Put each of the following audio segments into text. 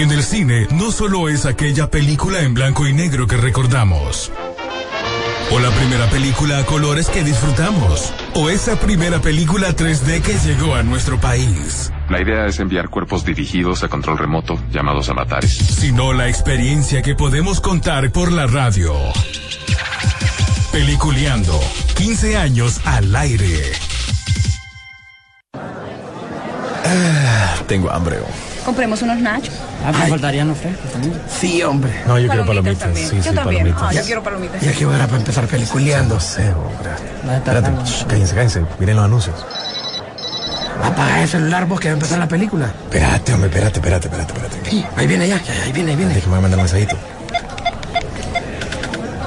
En el cine no solo es aquella película en blanco y negro que recordamos. O la primera película a colores que disfrutamos. O esa primera película 3D que llegó a nuestro país. La idea es enviar cuerpos dirigidos a control remoto, llamados avatares. Sino la experiencia que podemos contar por la radio. Peliculeando. 15 años al aire. Ah, tengo hambre. Compremos unos nachos. Ah, me faltarían los frescos también. Sí, hombre. No, yo quiero palomitas. también. Sí, yo sí, también. palomitas. Ah, yo quiero palomitas. ¿Y a qué hora para empezar peliculeando? No sé, hombre. Espérate, shh, cállense, cállense. Miren los anuncios. Apaga el celular vos que va a empezar la película. Espérate, hombre, espérate, espérate, espérate, espérate. Sí, ahí viene ya, ya, ahí viene, ahí viene. Déjame mandar un mensajito.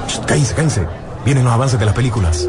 Shh, Cállense, cállense. Vienen los avances de las películas.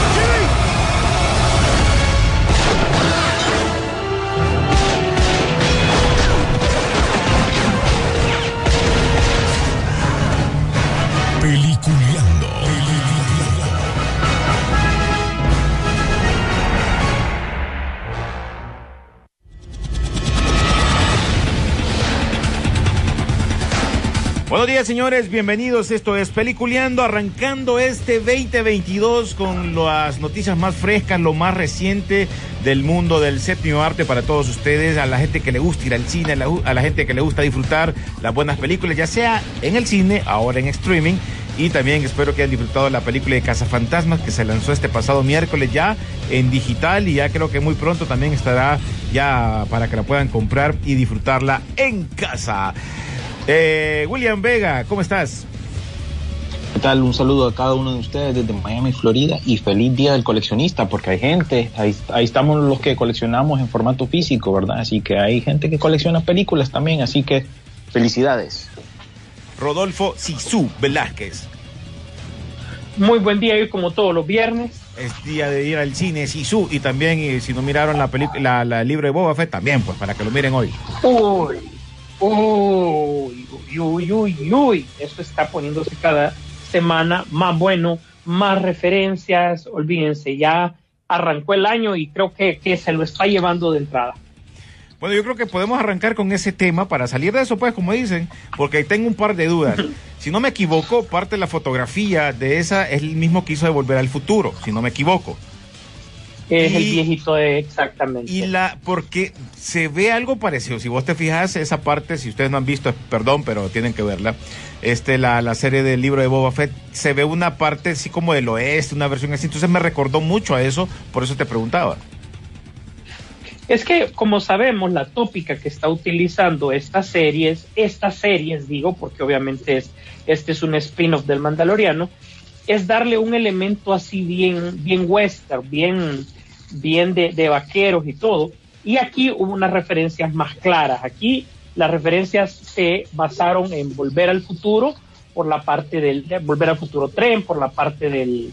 Buenos días, señores. Bienvenidos. Esto es Peliculeando, arrancando este 2022 con las noticias más frescas, lo más reciente del mundo del séptimo arte para todos ustedes, a la gente que le gusta ir al cine, a la, a la gente que le gusta disfrutar las buenas películas, ya sea en el cine, ahora en streaming. Y también espero que hayan disfrutado la película de Cazafantasmas que se lanzó este pasado miércoles ya en digital y ya creo que muy pronto también estará ya para que la puedan comprar y disfrutarla en casa. Eh, William Vega, ¿cómo estás? ¿Qué tal? Un saludo a cada uno de ustedes desde Miami, Florida y feliz día del coleccionista porque hay gente, ahí, ahí estamos los que coleccionamos en formato físico, ¿verdad? Así que hay gente que colecciona películas también, así que felicidades. Rodolfo Sisu Velázquez. Muy buen día hoy como todos los viernes. Es día de ir al cine Sisu y también si no miraron la película, la, la libro de Boba Fett, también pues para que lo miren hoy. Uy, uy, uy, uy, uy, uy. Esto está poniéndose cada semana más bueno, más referencias. Olvídense, ya arrancó el año y creo que, que se lo está llevando de entrada. Bueno, yo creo que podemos arrancar con ese tema para salir de eso, pues, como dicen, porque ahí tengo un par de dudas. Si no me equivoco, parte de la fotografía de esa es el mismo que hizo de Volver al Futuro, si no me equivoco. Es el viejito de exactamente. Y la, porque se ve algo parecido. Si vos te fijas, esa parte, si ustedes no han visto, perdón, pero tienen que verla. Este, la, la serie del libro de Boba Fett, se ve una parte así como del oeste, una versión así. Entonces me recordó mucho a eso, por eso te preguntaba. Es que, como sabemos, la tópica que está utilizando estas series, estas series, digo, porque obviamente es, este es un spin-off del Mandaloriano, es darle un elemento así bien, bien western, bien, bien de, de vaqueros y todo. Y aquí hubo unas referencias más claras. Aquí las referencias se basaron en Volver al Futuro, por la parte del de Volver al Futuro Tren, por la parte del,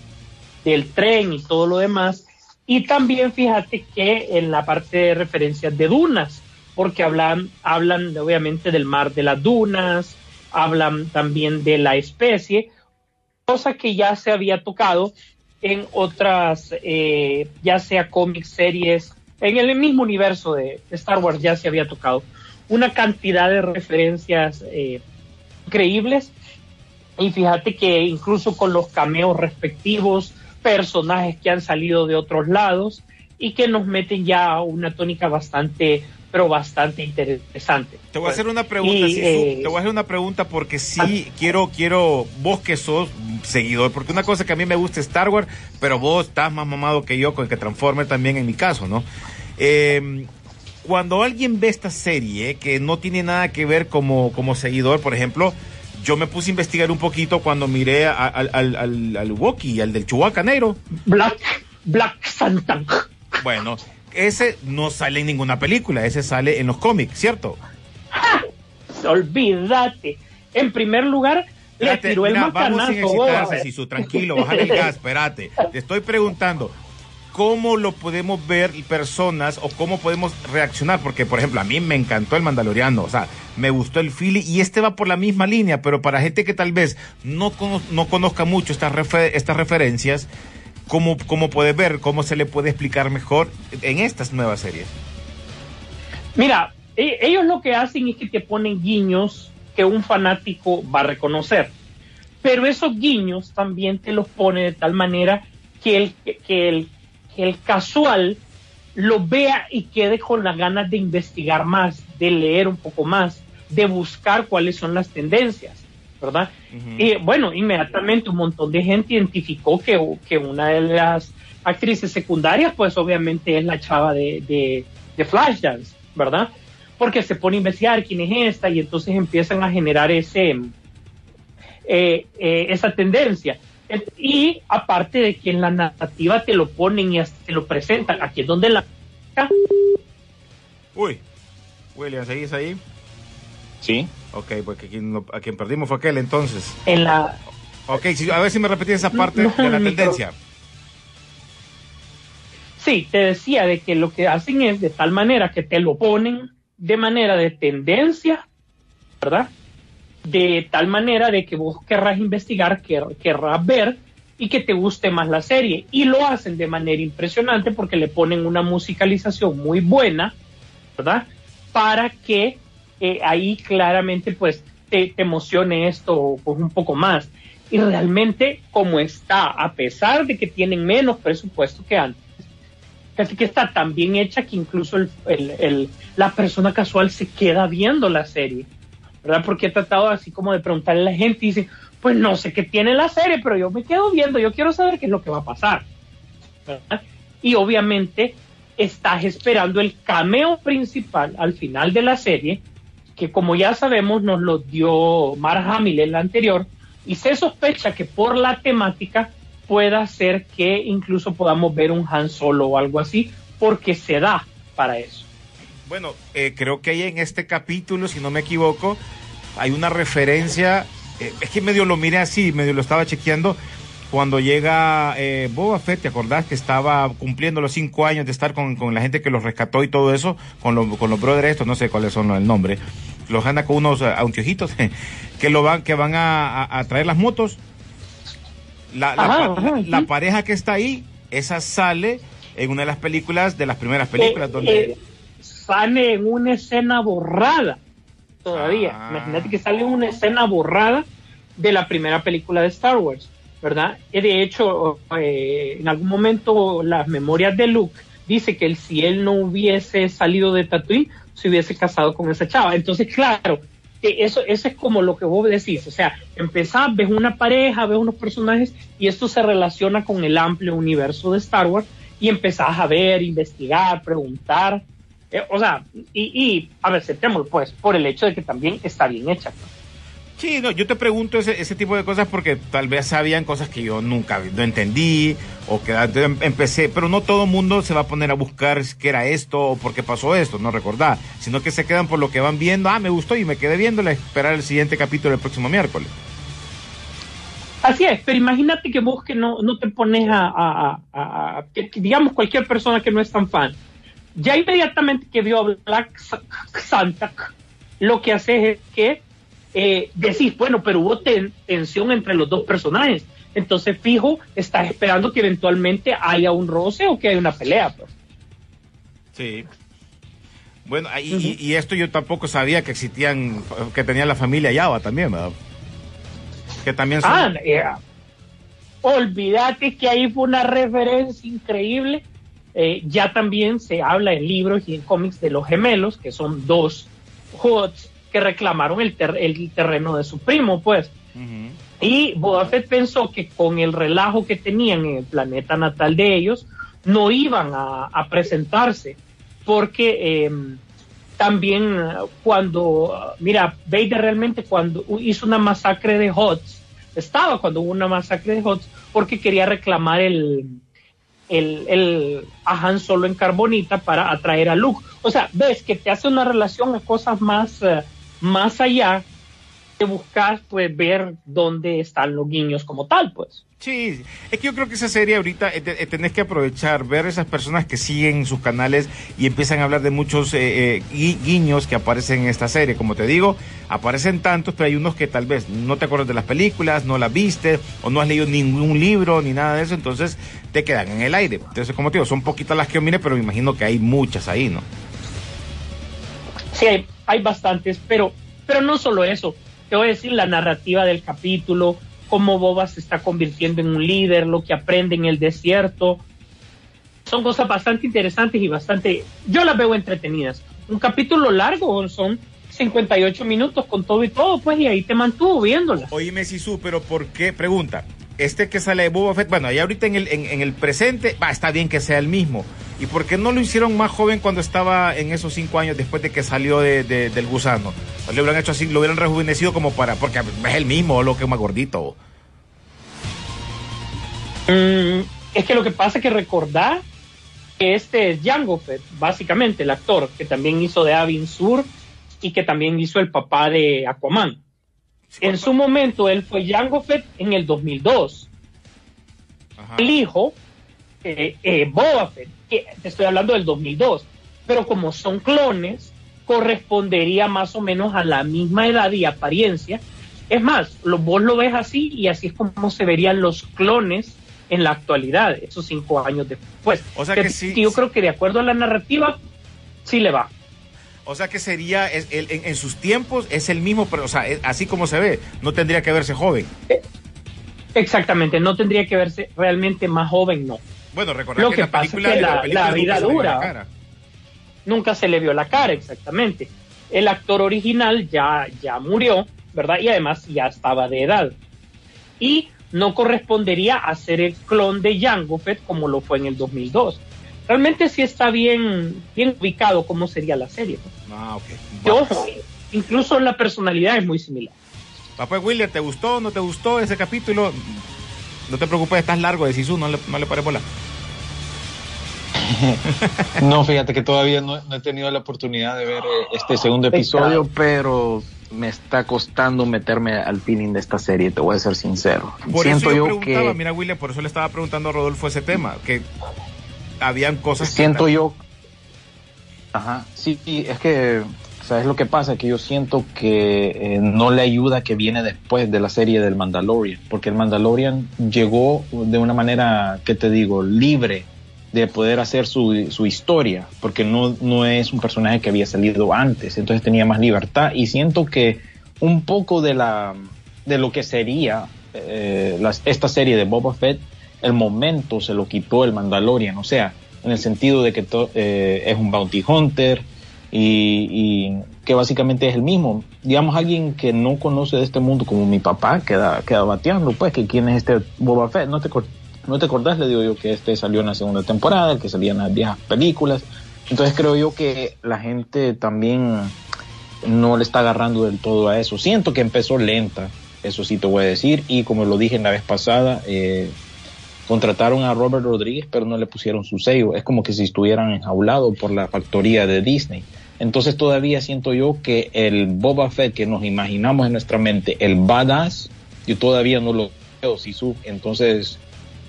del tren y todo lo demás. Y también fíjate que en la parte de referencias de dunas, porque hablan, hablan obviamente del mar de las dunas, hablan también de la especie, cosa que ya se había tocado en otras, eh, ya sea cómics, series, en el mismo universo de Star Wars ya se había tocado una cantidad de referencias eh, increíbles. Y fíjate que incluso con los cameos respectivos, personajes que han salido de otros lados y que nos meten ya una tónica bastante, pero bastante interesante. Te voy a hacer una pregunta, Y, Sisu, eh, te voy a hacer una pregunta porque sí quiero, quiero, vos que sos seguidor, porque una cosa que a mí me gusta es Star Wars, pero vos estás más mamado que yo con que Transformer también en mi caso, ¿no? Eh, cuando alguien ve esta serie que no tiene nada que ver como, como seguidor, por ejemplo, yo me puse a investigar un poquito cuando miré a- al, al, al, al Wookiee, al del Chewbacca negro. Black, Black Santa. Bueno, ese no sale en ninguna película, ese sale en los cómics, ¿cierto? Olvídate. En primer lugar, le Espérate, tiró el mira, vamos sin excitarse. Sisu, tranquilo, bájale el gas, espérate. Te estoy preguntando, cómo lo podemos ver personas o cómo podemos reaccionar, porque por ejemplo a mí me encantó el Mandaloriano, o sea, me gustó el Philly y este va por la misma línea, pero para gente que tal vez no, no conozca mucho estas, refe- estas referencias, ¿cómo, ¿cómo puede ver, cómo se le puede explicar mejor en estas nuevas series? Mira, e- ellos lo que hacen es que te ponen guiños que un fanático va a reconocer. Pero esos guiños también te los pone de tal manera que el, que el, que el casual lo vea y quede con las ganas de investigar más, de leer un poco más, de buscar cuáles son las tendencias, ¿verdad? Y bueno, inmediatamente un montón de gente identificó que, que una de las actrices secundarias, pues obviamente es la chava de, de, de Flashdance, ¿verdad? Porque se pone a investigar quién es esta y entonces empiezan a generar ese, eh, eh, esa tendencia. Y aparte de que en la narrativa te lo ponen y hasta te lo presentan, aquí es donde la... Uy, William, ¿seguís ahí? Sí. Ok, porque a quien, no- a quien perdimos fue aquel entonces. En la, Ok, a ver si me repetís esa parte no, de la tendencia. Sí, te decía de que lo que hacen es de tal manera que te lo ponen de manera de tendencia, ¿verdad? De tal manera de que vos querrás investigar, quer- querrás ver y que te guste más la serie. Y lo hacen de manera impresionante porque le ponen una musicalización muy buena, ¿verdad? Para que eh, ahí claramente pues te, te emocione esto pues, un poco más. Y realmente como está, a pesar de que tienen menos presupuesto que antes, casi que está tan bien hecha que incluso el, el- el- la persona casual se queda viendo la serie, ¿verdad? Porque he tratado así como de preguntarle a la gente y dice, pues no sé qué tiene la serie, pero yo me quedo viendo, yo quiero saber qué es lo que va a pasar, ¿verdad? Y obviamente estás esperando el cameo principal al final de la serie, que como ya sabemos nos lo dio Mark Hamill en la anterior, y se sospecha que por la temática pueda ser que incluso podamos ver un Han Solo o algo así, porque se da para eso. Bueno, eh, creo que hay en este capítulo, si no me equivoco, hay una referencia, eh, es que medio lo miré así, medio lo estaba chequeando, cuando llega eh, Boba Fett, ¿te acordás que estaba cumpliendo los cinco años de estar con, con la gente que los rescató y todo eso, con, lo- con los brothers estos, no sé cuáles son el nombre, los anda con unos eh, anteojitos que lo van, que van a, a- a traer las motos. La, la Ajá, pa- ajá, la- la sí. pareja que está ahí, esa sale en una de las películas, de las primeras películas, Eh, donde... eh, sale en una escena borrada todavía. Ah. Imagínate que sale en una escena borrada de la primera película de Star Wars, ¿verdad? Y de hecho, eh, en algún momento las memorias de Luke dice que él, si él no hubiese salido de Tatooine, se hubiese casado con esa chava. Entonces, claro, que eso, eso es como lo que vos decís, o sea, empezás, ves una pareja, ves unos personajes y esto se relaciona con el amplio universo de Star Wars y empezás a ver, investigar, preguntar, eh, o sea, y, y a ver, sentémoslo pues, por el hecho de que también está bien hecha. pues. Sí, no, yo te pregunto ese, ese tipo de cosas porque tal vez sabían cosas que yo nunca no entendí o que em- empecé, pero no todo mundo se va a poner a buscar qué era esto o por qué pasó esto, no recordar, sino que se quedan por lo que van viendo, ah, me gustó y me quedé viéndole, esperar el siguiente capítulo el próximo miércoles. Así es, pero imagínate que vos que no, no te pones a, digamos, cualquier persona que no es tan fan, ya inmediatamente que vio a Black Sa- Santa, lo que hace es que eh, decís, bueno, pero hubo ten- tensión entre los dos personajes. Entonces, fijo, estás esperando que eventualmente haya un roce o que haya una pelea. Pues. Sí. Bueno, y, esto yo tampoco sabía que existían, que tenía la familia Yava también, ¿verdad? Que también son... Ah, eh, olvídate que ahí fue una referencia increíble. Eh, ya también se habla en libros y en cómics de los gemelos, que son dos Hoods que reclamaron el, ter- el terreno de su primo, pues. Y Boba Fett pensó que con el relajo que tenían en el planeta natal de ellos, no iban a, a presentarse, porque eh, también eh, cuando, mira, Vader realmente cuando hizo una masacre de Hots, estaba cuando hubo una masacre de Hots, porque quería reclamar el, el, el a Han Solo en Carbonita para atraer a Luke. O sea, ves que te hace una relación a cosas más, eh, más allá que buscas pues ver dónde están los guiños como tal, pues. Sí, es que yo creo que esa serie ahorita eh, eh, tenés que aprovechar, ver esas personas que siguen sus canales y empiezan a hablar de muchos eh, eh, gui- guiños que aparecen en esta serie. Como te digo, aparecen tantos, pero hay unos que tal vez no te acuerdas de las películas, no las viste o no has leído ningún libro ni nada de eso, entonces te quedan en el aire. Entonces, como te digo, son poquitas las que yo mire, pero me imagino que hay muchas ahí, ¿no? Sí, hay, bastantes, pero, pero no solo eso. Te voy a decir la narrativa del capítulo, cómo Boba se está convirtiendo en un líder, lo que aprende en el desierto. Son cosas bastante interesantes y bastante, yo las veo entretenidas. Un capítulo largo, son 58 minutos con todo y todo, pues, y ahí te mantuvo viéndola. Oíme, Sisu, pero ¿por qué? Pregunta. Este que sale de Boba Fett, bueno, ahí ahorita en el, en, en el presente, va, está bien que sea el mismo. ¿Y por qué no lo hicieron más joven cuando estaba en esos cinco años después de que salió de, de- del gusano? O le hubieran hecho así, lo hubieran rejuvenecido como para, porque es el mismo, lo que es más gordito. Mm, es que lo que pasa es que recordar que este es Jango Fett, básicamente el actor que también hizo de Avin Sur y que también hizo el papá de Aquaman. En su momento él fue Jango Fett en el 2002. Ajá. El hijo, eh, eh, Boba Fett, que te estoy hablando del 2002, pero como son clones, correspondería más o menos a la misma edad y apariencia. Es más, lo, vos lo ves así y así es como se verían los clones en la actualidad, esos cinco años después. O sea Que- que sí- Yo creo que de acuerdo a la narrativa, sí le va. O sea que sería, es- el- en, en sus tiempos es el mismo, pero, o sea, es- así como se ve, no tendría que verse joven. Exactamente, no tendría que verse realmente más joven, no. Bueno, recordar Lo que, la pasa es que la- película la nunca vida dura. nunca se le vio la cara exactamente. El actor original ya, ya murió, ¿verdad? Y además ya estaba de edad. Y no correspondería a ser el clon de Jango Fett como lo fue en el 2002. Realmente sí está bien, bien ubicado cómo sería la serie. ¿no? Ah, ok. Que, Bueno. ojo, incluso la personalidad es muy similar. Papá William, ¿te gustó o no te gustó ese capítulo? No te preocupes, estás largo de Sisu, no le, no le pares bola. No, fíjate que todavía no, no he tenido la oportunidad de ver eh, este segundo episodio, pero me está costando meterme al feeling de esta serie, te voy a ser sincero. Por Siento eso yo, yo preguntaba, que mira William, por eso le estaba preguntando a Rodolfo ese tema, que habían cosas que- siento yo Ajá, sí, sí, es que ¿sabes lo que pasa? Que yo siento que eh, no le ayuda que viene después de la serie del Mandalorian, porque el Mandalorian llegó de una manera, ¿qué te digo?, libre de poder hacer su, su historia, porque no, no es un personaje que había salido antes, entonces tenía más libertad y siento que un poco de la de lo que sería eh, esta serie de Boba Fett, el momento se lo quitó el Mandalorian, o sea, en el sentido de que to- eh, es un bounty hunter y, que básicamente es el mismo. Digamos, alguien que no conoce de este mundo como mi papá queda, queda bateando, pues, que quién es este Boba Fett, no te, no te acordás, le digo yo que este salió en la segunda temporada, que salía en las viejas películas. Entonces creo yo que la gente también no le está agarrando del todo a eso. Siento que empezó lenta, eso sí te voy a decir, y como lo dije la vez pasada, eh, contrataron a Robert Rodríguez, pero no le pusieron su sello. Es como que si estuvieran enjaulados por la factoría de Disney. Entonces todavía siento yo que el Boba Fett que nos imaginamos en nuestra mente, el badass, yo todavía no lo veo, Sisu. Entonces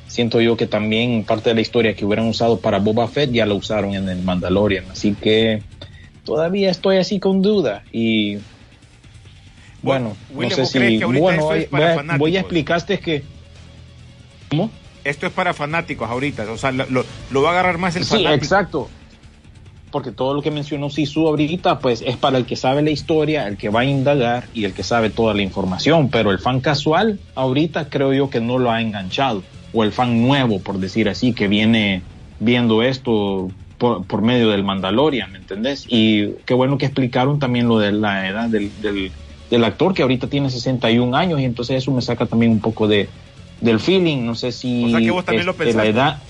siento yo que también parte de la historia que hubieran usado para Boba Fett ya la usaron en el Mandalorian. Así que todavía estoy así con duda y bueno, William, no sé ¿vos crees si que ahorita bueno, esto es voy, a- explicarte que ¿Cómo? Esto es para fanáticos ahorita, o sea, lo va a agarrar más el Sí, fanático. exacto. Porque todo lo que mencionó Sisu ahorita, pues es para el que sabe la historia, el que va a indagar y el que sabe toda la información. Pero el fan casual, ahorita creo yo que no lo ha enganchado. O el fan nuevo, por decir así, que viene viendo esto por, por medio del Mandalorian, ¿me entendés? Y qué bueno que explicaron también lo de la edad del, del, del actor, que ahorita tiene 61 años, y entonces eso me saca también un poco de, del feeling. No sé si O sea que vos también lo este, pensaste. la edad.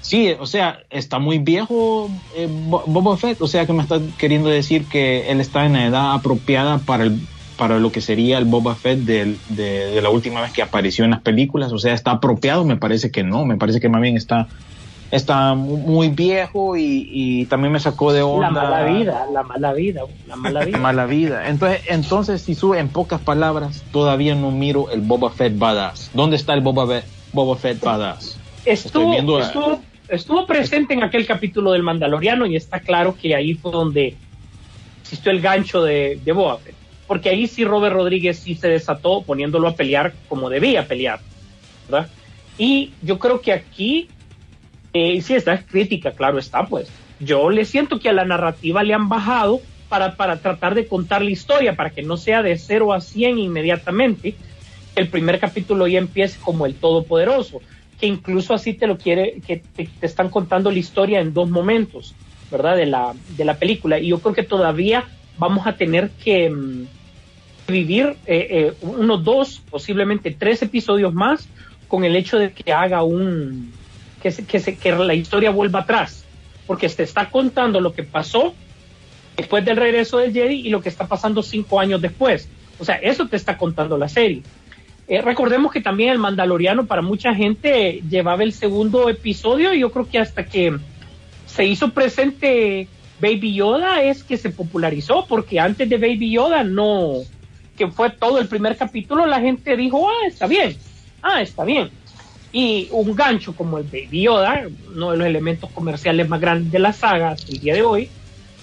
Sí, o sea, está muy viejo eh, Bo- Boba Fett, o sea que me está queriendo decir que él está en la edad apropiada para el para lo que sería el Boba Fett de, de la última vez que apareció en las películas, o sea, está apropiado, me parece que no, me parece que más bien está está mu- muy viejo y, y también me sacó de onda. La mala vida, la mala vida, la mala vida. Mala vida. Entonces, entonces si sube en pocas palabras, todavía no miro el Boba Fett Badass. ¿Dónde está el Boba, Fe- Boba Fett Badass? Viendo estuvo, estuvo presente en aquel capítulo del Mandaloriano y está claro que ahí fue donde existió el gancho de, de Boba Fett. Porque ahí sí Robert Rodríguez sí se desató poniéndolo a pelear como debía pelear. ¿verdad? Y yo creo que aquí eh, sí está crítica, claro está, pues. Yo le siento que a la narrativa le han bajado para, para tratar de contar la historia, para que no sea de 0 a 100 inmediatamente. El primer capítulo ya empiece como el todopoderoso, que incluso así te lo quiere, que te, te están contando la historia en dos momentos, ¿verdad? De la, de la película. Y yo creo que todavía vamos a tener que mm, vivir eh, eh, unos dos, posiblemente tres episodios más con el hecho de que haga un que, se- que, se- que la historia vuelva atrás, porque te está contando lo que pasó después del regreso del Jedi y lo que está pasando cinco años después. O sea, eso te está contando la serie. Eh, recordemos que también el Mandaloriano para mucha gente llevaba el segundo episodio y yo creo que hasta que se hizo presente Baby Yoda es que se popularizó, porque antes de Baby Yoda no, que fue todo el primer capítulo, la gente dijo, ah, está bien, ah, está bien. Y un gancho como el Baby Yoda, uno de los elementos comerciales más grandes de la saga hasta el día de hoy,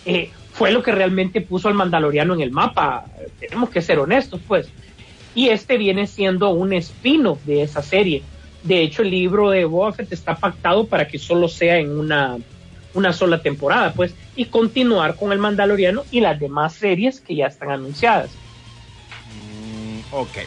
eh, fue lo que realmente puso al Mandaloriano en el mapa. Tenemos que ser honestos, pues. Y este viene siendo un spin-off de esa serie. De hecho, el libro de Boba está pactado para que solo sea en una, una sola temporada, pues, y continuar con el Mandaloriano y las demás series que ya están anunciadas. Ok.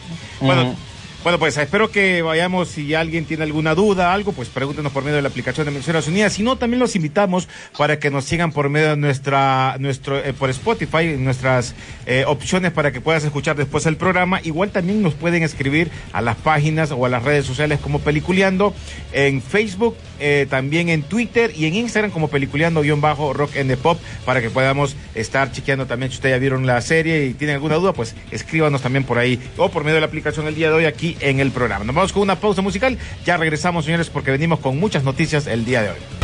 Bueno, bueno, pues espero que vayamos. Si alguien tiene alguna duda, algo, pues pregúntenos por medio de la aplicación de Naciones Unidas. Si no, también los invitamos para que nos sigan por medio de nuestra, nuestro, eh, por Spotify, nuestras eh, opciones para que puedas escuchar después el programa. Igual también nos pueden escribir a las páginas o a las redes sociales como Peliculeando, en Facebook, eh, también en Twitter y en Instagram como Peliculeando-Rock and the Pop para que podamos estar chequeando también si ustedes ya vieron la serie y tienen alguna duda, pues escríbanos también por ahí o por medio de la aplicación el día de hoy aquí en el programa. Nos vamos con una pausa musical. Ya regresamos, señores, porque venimos con muchas noticias el día de hoy.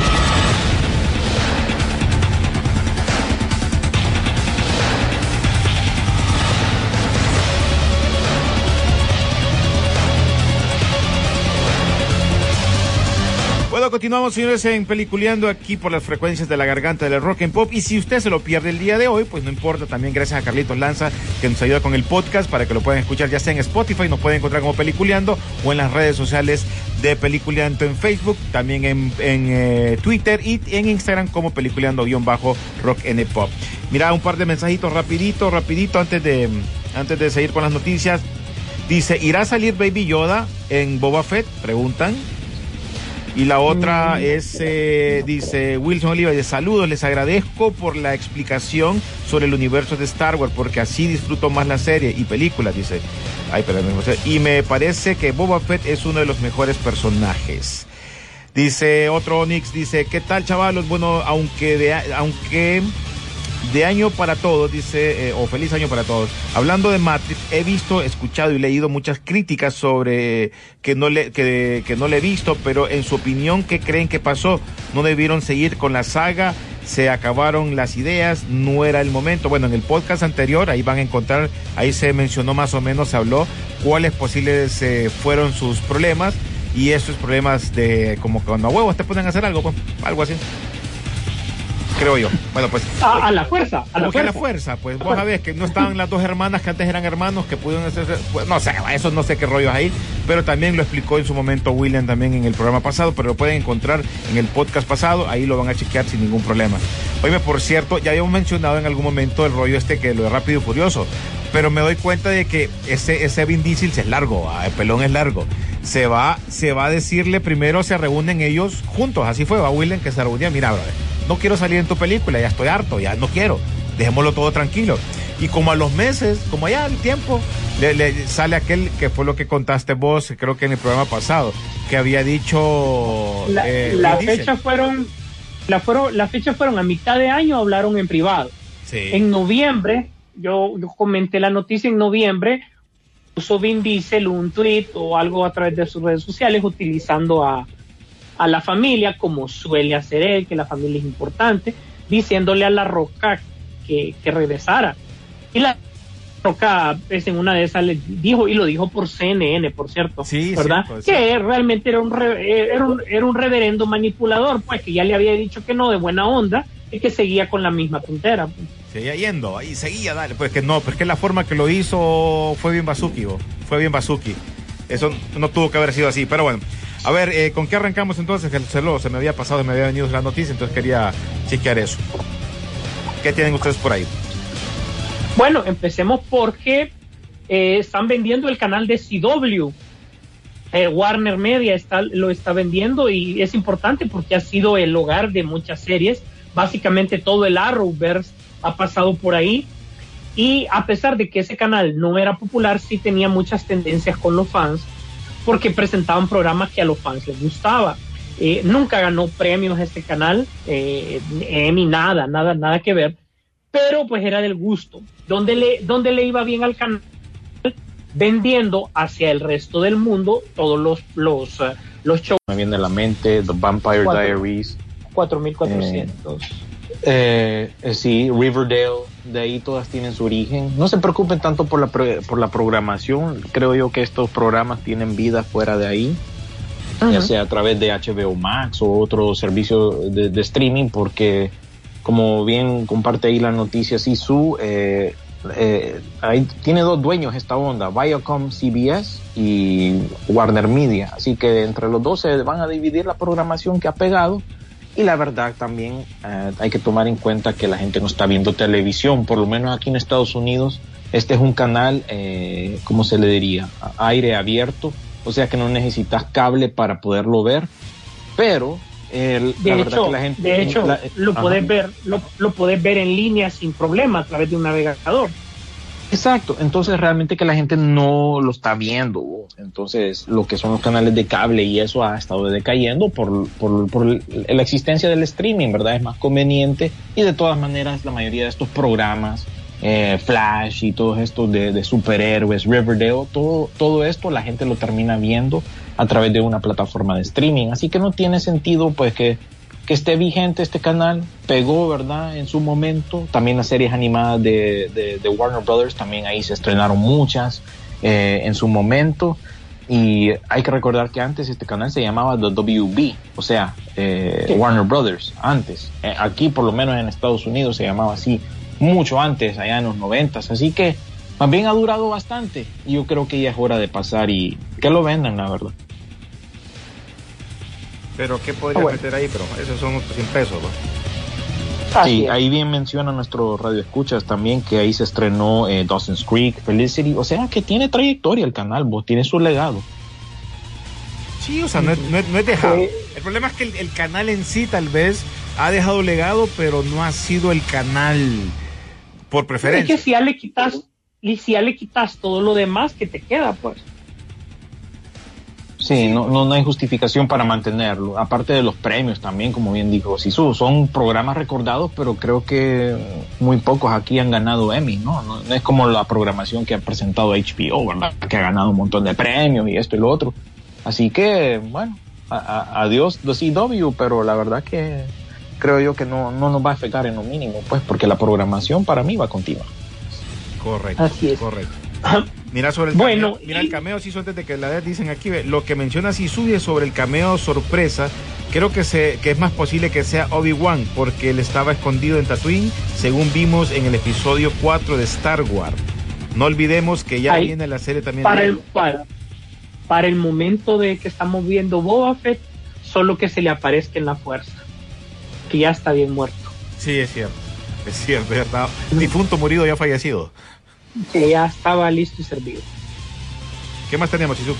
Continuamos, señores, en Peliculeando aquí por las frecuencias de la garganta del rock and pop. Y si usted se lo pierde el día de hoy, pues no importa. También gracias a Carlitos Lanza, que nos ayuda con el podcast para que lo puedan escuchar ya sea en Spotify, nos pueden encontrar como Peliculeando o en las redes sociales de Peliculeando en Facebook, también en, en, eh, Twitter y en Instagram como Peliculeando-Rock and Pop. Mira, un par de mensajitos rapidito, rapidito, antes de, antes de seguir con las noticias. Dice, ¿irá a salir Baby Yoda en Boba Fett? Preguntan. Y la otra es, eh, dice Wilson Oliva, de saludos, les agradezco por la explicación sobre el universo de Star Wars, porque así disfruto más la serie y películas, dice. Ay, perdón. Y me parece que Boba Fett es uno de los mejores personajes. Dice otro Onyx, dice, ¿qué tal chavalos? Bueno, aunque de, aunque de año para todos, dice, eh, o feliz año para todos. Hablando de Matrix, he visto, escuchado y leído muchas críticas sobre que no le, que, que no le he visto, pero en su opinión, ¿qué creen que pasó? ¿No debieron seguir con la saga? Se acabaron las ideas, no era el momento. Bueno, en el podcast anterior, ahí van a encontrar, ahí se mencionó más o menos, se habló cuáles posibles eh, fueron sus problemas y esos problemas de como cuando a huevos te pueden hacer algo, pues, algo así creo yo. Bueno, pues. A, a la fuerza, a la ¿Por qué fuerza. la fuerza? Pues vos sabés que no estaban las dos hermanas que antes eran hermanos, que pudieron hacer. Pues, no sé, eso no sé qué rollos ahí, pero también lo explicó en su momento William también en el programa pasado, pero lo pueden encontrar en el podcast pasado, ahí lo van a chequear sin ningún problema. Oye, por cierto, ya habíamos mencionado en algún momento el rollo este que lo de Rápido y Furioso, pero me doy cuenta de que ese, ese Vin Diesel es largo, ah, el pelón es largo. Se va, se va a decirle primero, se reúnen ellos juntos, así fue, va William que se reunía, mira, brother, no quiero salir en tu película, ya estoy harto, ya no quiero, dejémoslo todo tranquilo. Y como a los meses, como ya el tiempo, le, le sale aquel que fue lo que contaste vos, creo que en el programa pasado, que había dicho... La, eh, la fecha fueron, la fueron, las fechas fueron a mitad de año, hablaron en privado. Sí. En noviembre, yo, yo comenté la noticia en noviembre, puso Vin Diesel un tweet o algo a través de sus redes sociales utilizando a, a la familia, como suele hacer él, que la familia es importante, diciéndole a la Roca que, que regresara. Y la Roca pues, en una de esas le dijo, y lo dijo por CNN, por cierto, Sí, ¿verdad? cierto, que realmente era un, re- era, un, era un reverendo manipulador, pues que ya le había dicho que no de buena onda y que seguía con la misma puntera. pues. Seguía yendo, ahí seguía, dale. Pues que no, pues que la forma que lo hizo fue bien Bazuki, bo. fue bien Bazuki. Eso no tuvo que haber sido así, pero bueno. A ver, eh, ¿con qué arrancamos entonces? Que se, lo- se me había pasado, me había venido la noticia, entonces quería chequear eso. ¿Qué tienen ustedes por ahí? Bueno, empecemos porque eh, están vendiendo el canal de CW. Eh, Warner Media está, lo está vendiendo y es importante porque ha sido el hogar de muchas series. Básicamente todo el Arrowverse ha pasado por ahí. Y a pesar de que ese canal no era popular, sí tenía muchas tendencias con los fans porque presentaban programas que a los fans les gustaba. Eh, nunca ganó premios este canal, eh, Emmy, nada, nada, nada que ver pero pues era del gusto. Donde le, donde le iba bien al canal, vendiendo hacia el resto del mundo todos los, los, eh, los shows Me viene a la mente The Vampire Cuatro. Diaries. 4400. Eh, eh, sí, Riverdale, de ahí todas tienen su origen. No se preocupen tanto por la, por la programación. Creo yo que estos programas tienen vida fuera de ahí, ya sea a través de HBO Max o otro servicio de, de streaming, porque como bien comparte ahí la noticia Sisu, eh, eh, ahí tiene dos dueños esta onda, Viacom CBS y Warner Media. Así que entre los dos se van a dividir la programación que ha pegado. Y la verdad también eh, hay que tomar en cuenta que la gente no está viendo televisión, por lo menos aquí en Estados Unidos. Este es un canal, eh, ¿cómo se le diría? Aire abierto, o sea que no necesitas cable para poderlo ver, pero De la verdad hecho, que la gente... de hecho la- lo Ajá. puedes ver, lo, lo puedes ver en línea sin problema a través de un navegador. Exacto, entonces realmente que la gente no lo está viendo. Entonces, lo que son los canales de cable y eso ha estado decayendo por, por, por la existencia del streaming, ¿verdad? Es más conveniente y de todas maneras la mayoría de estos programas, eh, Flash y todos estos de, de superhéroes, Riverdale, todo, todo esto la gente lo termina viendo a través de una plataforma de streaming. Así que no tiene sentido pues que que esté vigente este canal, pegó, ¿verdad? En su momento. También las series animadas de, de, de Warner Brothers, también ahí se estrenaron muchas eh, en su momento. Y hay que recordar que antes este canal se llamaba The WB, o sea, eh. Warner Brothers, antes. Eh, aquí, por lo menos en Estados Unidos, se llamaba así mucho antes, allá en los noventas. Así que bien ha durado bastante. Y yo creo que ya es hora de pasar y que lo vendan, la verdad. Pero ¿qué podría Ah, bueno. meter ahí? Pero esos son 100 pesos, ¿no? Sí, es. ahí bien menciona nuestro radio escuchas también que ahí se estrenó eh, Dawson's Creek, Felicity, o sea que tiene trayectoria el canal, vos tiene su legado. Sí, o sea, no es, no es- no es dejado. Sí. El problema es que el, el canal en sí tal vez ha dejado legado, pero no ha sido el canal por Es preferencia. que si ya le quitas, y si ya le quitas todo lo demás que te queda, pues. Sí, no, no, no hay justificación para mantenerlo. Aparte de los premios también, como bien dijo Sisu, son programas recordados, pero creo que muy pocos aquí han ganado Emmy, ¿no? No, no es como la programación que ha presentado HBO, ¿verdad? Que ha ganado un montón de premios y esto y lo otro. Así que, bueno, a- a- adiós The CW, pero la verdad que creo yo que no, no nos va a afectar en lo mínimo, pues, porque la programación para mí va a continuar. Correcto. Así es. Correcto. Mira sobre el Bueno, cameo, mira y- el cameo Sisu, antes de que la dicen aquí, lo que menciona Sisu sobre el cameo sorpresa, creo que se que es más posible que sea Obi-Wan porque él estaba escondido en Tatooine, según vimos en el episodio 4 de Star Wars. No olvidemos que ya Ahí, viene la serie también para de- el, para, para el momento de que estamos viendo Boba Fett, solo que se le aparezca en la fuerza, que ya está bien muerto, Sí, es cierto. Es cierto, ya está difunto, morido, ya fallecido. Que ya estaba listo y servido. ¿Qué más tenemos, Sisu?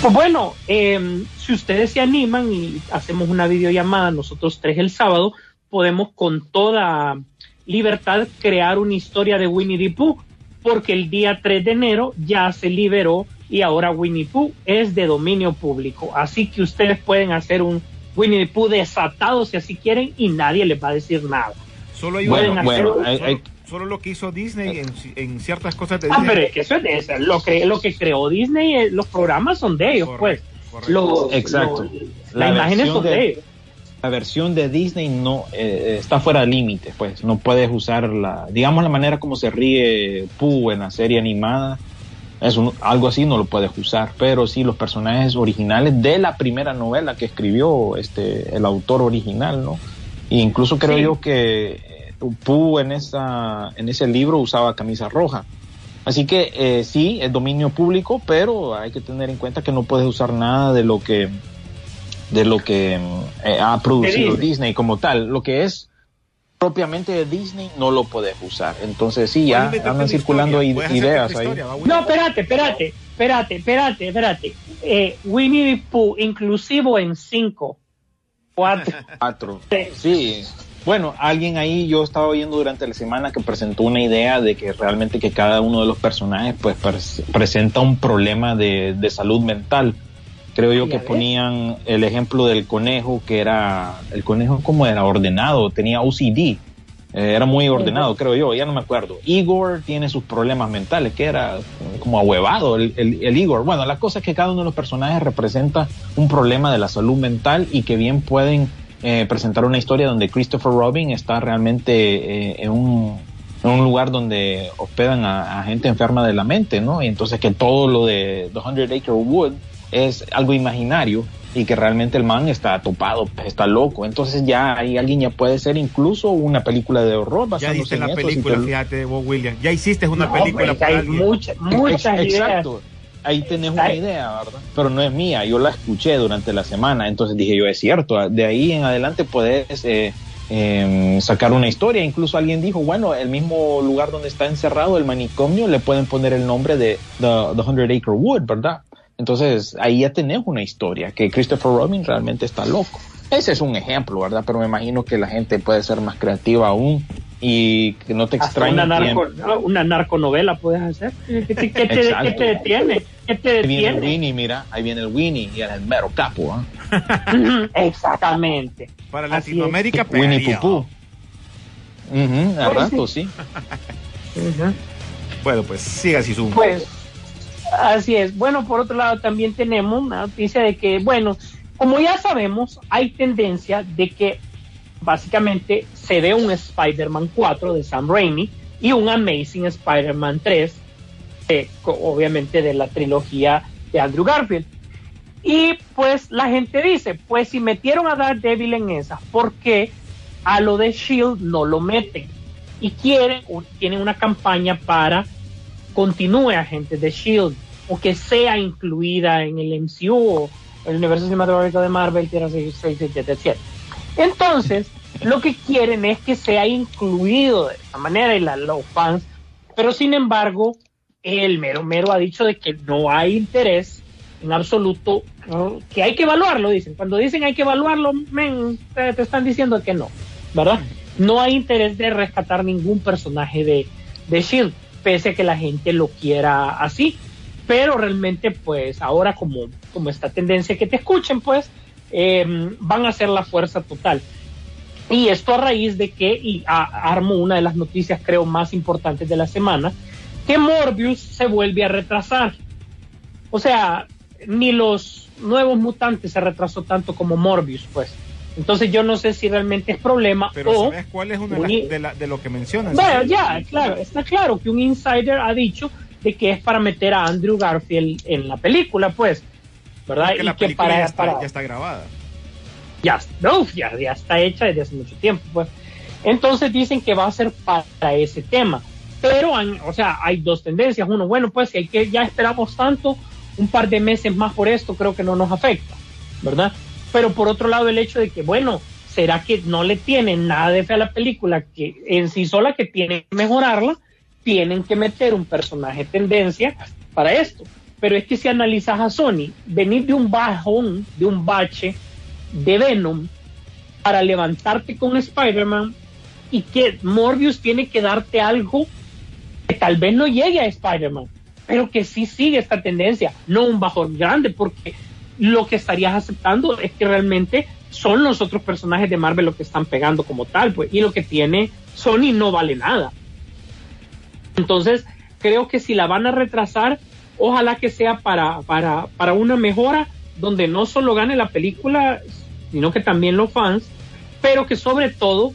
Pues bueno, eh, si ustedes se animan y hacemos una videollamada nosotros tres el sábado, podemos con toda libertad crear una historia de Winnie the Pooh, porque el día 3 de enero ya se liberó y ahora Winnie Pooh es de dominio público. Así que ustedes pueden hacer un Winnie the Pooh desatado si así quieren y nadie les va a decir nada. Solo hay Bueno, bueno, hay- hay- solo lo que hizo Disney en, en ciertas cosas de Ah, Disney. pero es que eso es de eso. Lo que, lo que creó Disney, eh, los programas son de ellos, pues. Correcto. Los- Exacto. los- la, imagen es versión de- de ellos. la versión de Disney no eh, está fuera de límites, pues no puedes usar la, digamos la manera como se ríe Pooh en la serie animada, es un- algo así no lo puedes usar, pero sí los personajes originales de la primera novela que escribió este el autor original, ¿no? E incluso creo Sí. yo que Pooh en esa en ese libro usaba camisa roja. Así que eh, sí, es dominio público, pero hay que tener en cuenta que no puedes usar nada de lo que de lo que eh, ha producido Disney. Disney. como tal. Lo que es propiamente de Disney no lo puedes usar. Entonces sí, ya andan circulando ideas ahí. No, espérate, espérate, espérate, espérate, espérate. Eh, Winnie the Pooh, inclusivo en 5, 4. Cuatro. Sí. Bueno, alguien ahí yo estaba oyendo durante la semana que presentó una idea de que realmente que cada uno de los personajes pues pres- presenta un problema de, de salud mental. Creo yo que ves. ponían el ejemplo del conejo que era, el conejo como era ordenado, tenía OCD, eh, era muy ordenado, creo yo, ya no me acuerdo. Igor tiene sus problemas mentales, que era como ahuevado el, el- el Igor. Bueno, la cosa es que cada uno de los personajes representa un problema de la salud mental y que bien pueden eh, presentar una historia donde Christopher Robin está realmente eh, en, un, en un lugar donde hospedan a, a gente enferma de la mente, ¿no? Y entonces que todo lo de The Hundred Acre Wood es algo imaginario y que realmente el man está topado, está loco. Entonces ya ahí alguien ya puede ser incluso una película de horror Ya en la película, te- fíjate, vos, William. Ya hiciste una No, película para hay muchas, muchas Ex- ideas. Exacto. Ahí tenés una idea, ¿verdad? Pero no es mía, yo la escuché durante la semana, entonces dije yo, es cierto, de ahí en adelante puedes eh, eh, sacar una historia. Incluso alguien dijo, bueno, el mismo lugar donde está encerrado el manicomio le pueden poner el nombre de The, the Hundred Acre Wood, ¿verdad? Entonces ahí ya tenés una historia, que Christopher Robin realmente está loco. Ese es un ejemplo, ¿verdad? Pero me imagino que la gente puede ser más creativa aún y que no te extrañe. una, narco, una narconovela puedes hacer. ¿Qué te, qué te- qué te detiene? ¿Qué te Ahí viene el detiene? Winnie, mira, ahí viene el Winnie y el mero capo. Ujú, Exactamente. Para Así Latinoamérica, Winnie pegaría. Pooh. Ujú, a Pues rato, sí. Ujú. Bueno, pues siga si zoom. Pues así es. Bueno, por otro lado también tenemos una noticia de que, bueno, como ya sabemos, hay tendencia de que básicamente se ve un Spider-Man 4 de Sam Raimi y un Amazing Spider-Man 3, eh, co- obviamente de la trilogía de Andrew Garfield. Y pues la gente dice, pues si metieron a Daredevil en esa, ¿por qué a lo de Shield no lo meten? Y quieren, o tienen una campaña para continúe Agentes de Shield o que sea incluida en el MCU o el universo cinematográfico de Marvel, Tierra 667, etc. Entonces, lo que quieren es que sea incluido de esta manera y la, los fans, pero sin embargo, el mero mero ha dicho de que no hay interés en absoluto, que hay que evaluarlo, dicen. Cuando dicen hay que evaluarlo, men, te, te están diciendo que no, ¿verdad? No hay interés de rescatar ningún personaje de, de Shield, pese a que la gente lo quiera así. Pero realmente, pues ahora como, como esta tendencia que te escuchen, pues eh, van a ser la fuerza total. Y esto a raíz de que, y a- armo una de las noticias creo más importantes de la semana, que Morbius se vuelve a retrasar. O sea, ni los nuevos mutantes se retrasó tanto como Morbius, pues. Entonces yo no sé si realmente es problema Pero o... ¿sabes cuál es una de, de la- de lo que mencionas? Bueno, ya, claro, está claro que un insider ha dicho de que es para meter a Andrew Garfield en la película, pues, ¿verdad? Porque la y que película para, ya, está, para- ya está grabada. ya, no, ya, ya está hecha desde hace mucho tiempo, pues. Entonces dicen que va a ser para ese tema. Pero, o sea, hay dos tendencias. Uno, bueno, pues si hay que ya esperamos tanto, un par de meses más por esto, creo que no nos afecta, ¿verdad? Pero por otro lado, el hecho de que, bueno, ¿será que no le tienen nada de fe a la película que en sí sola que tienen que mejorarla? Tienen que meter un personaje tendencia para esto. Pero es que si analizas a Sony, venir de un bajón, de un bache, de Venom para levantarte con Spider-Man y que Morbius tiene que darte algo que tal vez no llegue a Spider-Man, pero que sí sigue esta tendencia, no un bajón grande, porque lo que estarías aceptando es que realmente son los otros personajes de Marvel los que están pegando como tal, pues, y lo que tiene Sony no vale nada. Entonces, creo que si la van a retrasar, ojalá que sea para, para, para una mejora donde no solo gane la película, sino que también los fans, pero que sobre todo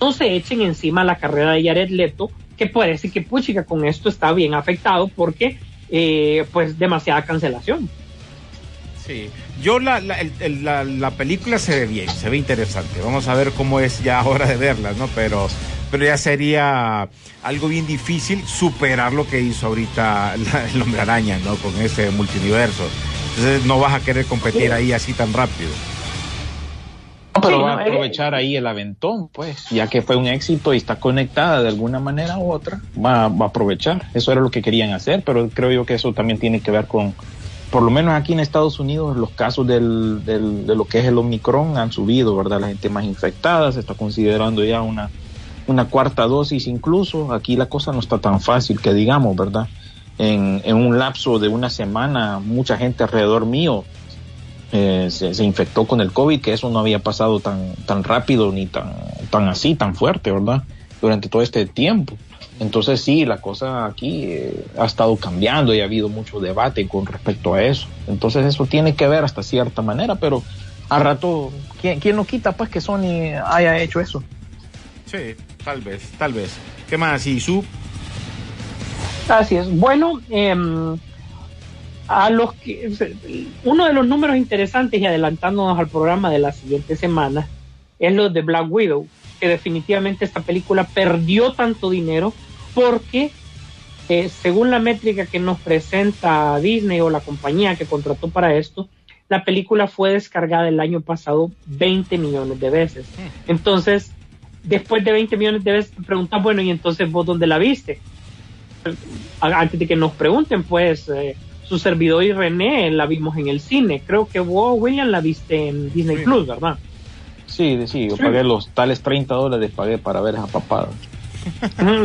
no se echen encima la carrera de Jared Leto, que parece que puchica con esto está bien afectado porque eh, pues demasiada cancelación. Sí, yo la, la, la película se ve bien, se ve interesante. Vamos a ver cómo es ya hora de verla, ¿no? Pero, pero ya sería algo bien difícil superar lo que hizo ahorita la- el hombre araña, ¿no? Con ese multiverso. Entonces no vas a querer competir ahí así tan rápido. No, pero Sí, va no, a eh, aprovechar ahí el aventón, pues, ya que fue un éxito y está conectada de alguna manera u otra, va, va a aprovechar. Eso era lo que querían hacer, pero creo yo que eso también tiene que ver con, por lo menos aquí en Estados Unidos, los casos del, del- de lo que es el Omicron han subido, ¿verdad? La gente más infectada, se está considerando ya una, una cuarta dosis incluso. Aquí la cosa no está tan fácil que digamos, ¿verdad? En, en un lapso de una semana, mucha gente alrededor mío eh, se, infectó con el COVID, que eso no había pasado tan, tan rápido ni tan, tan así, tan fuerte, ¿verdad? Durante todo este tiempo. Entonces sí, la cosa aquí eh, ha estado cambiando y ha habido mucho debate con respecto a eso. Entonces eso tiene que ver hasta cierta manera, pero a rato, ¿quién, quién no quita pues que Sony haya hecho eso? Sí, tal vez, tal vez. ¿Qué más? ¿Y su? Así es. Bueno, em, a los que uno de los números interesantes y adelantándonos al programa de la siguiente semana es lo de Black Widow, que definitivamente esta película perdió tanto dinero porque eh, según la métrica que nos presenta Disney o la compañía que contrató para esto, la película fue descargada el año pasado 20 millones de veces. Entonces, después de 20 millones de veces, te preguntas, bueno, ¿y entonces vos dónde la viste? Antes de que nos pregunten, pues, eh, su servidor y René la vimos en el cine. Creo que vos, William, la viste en Disney Sí. Plus, ¿verdad? Sí, sí, yo pagué los tales 30 dólares, pagué para ver esa papada.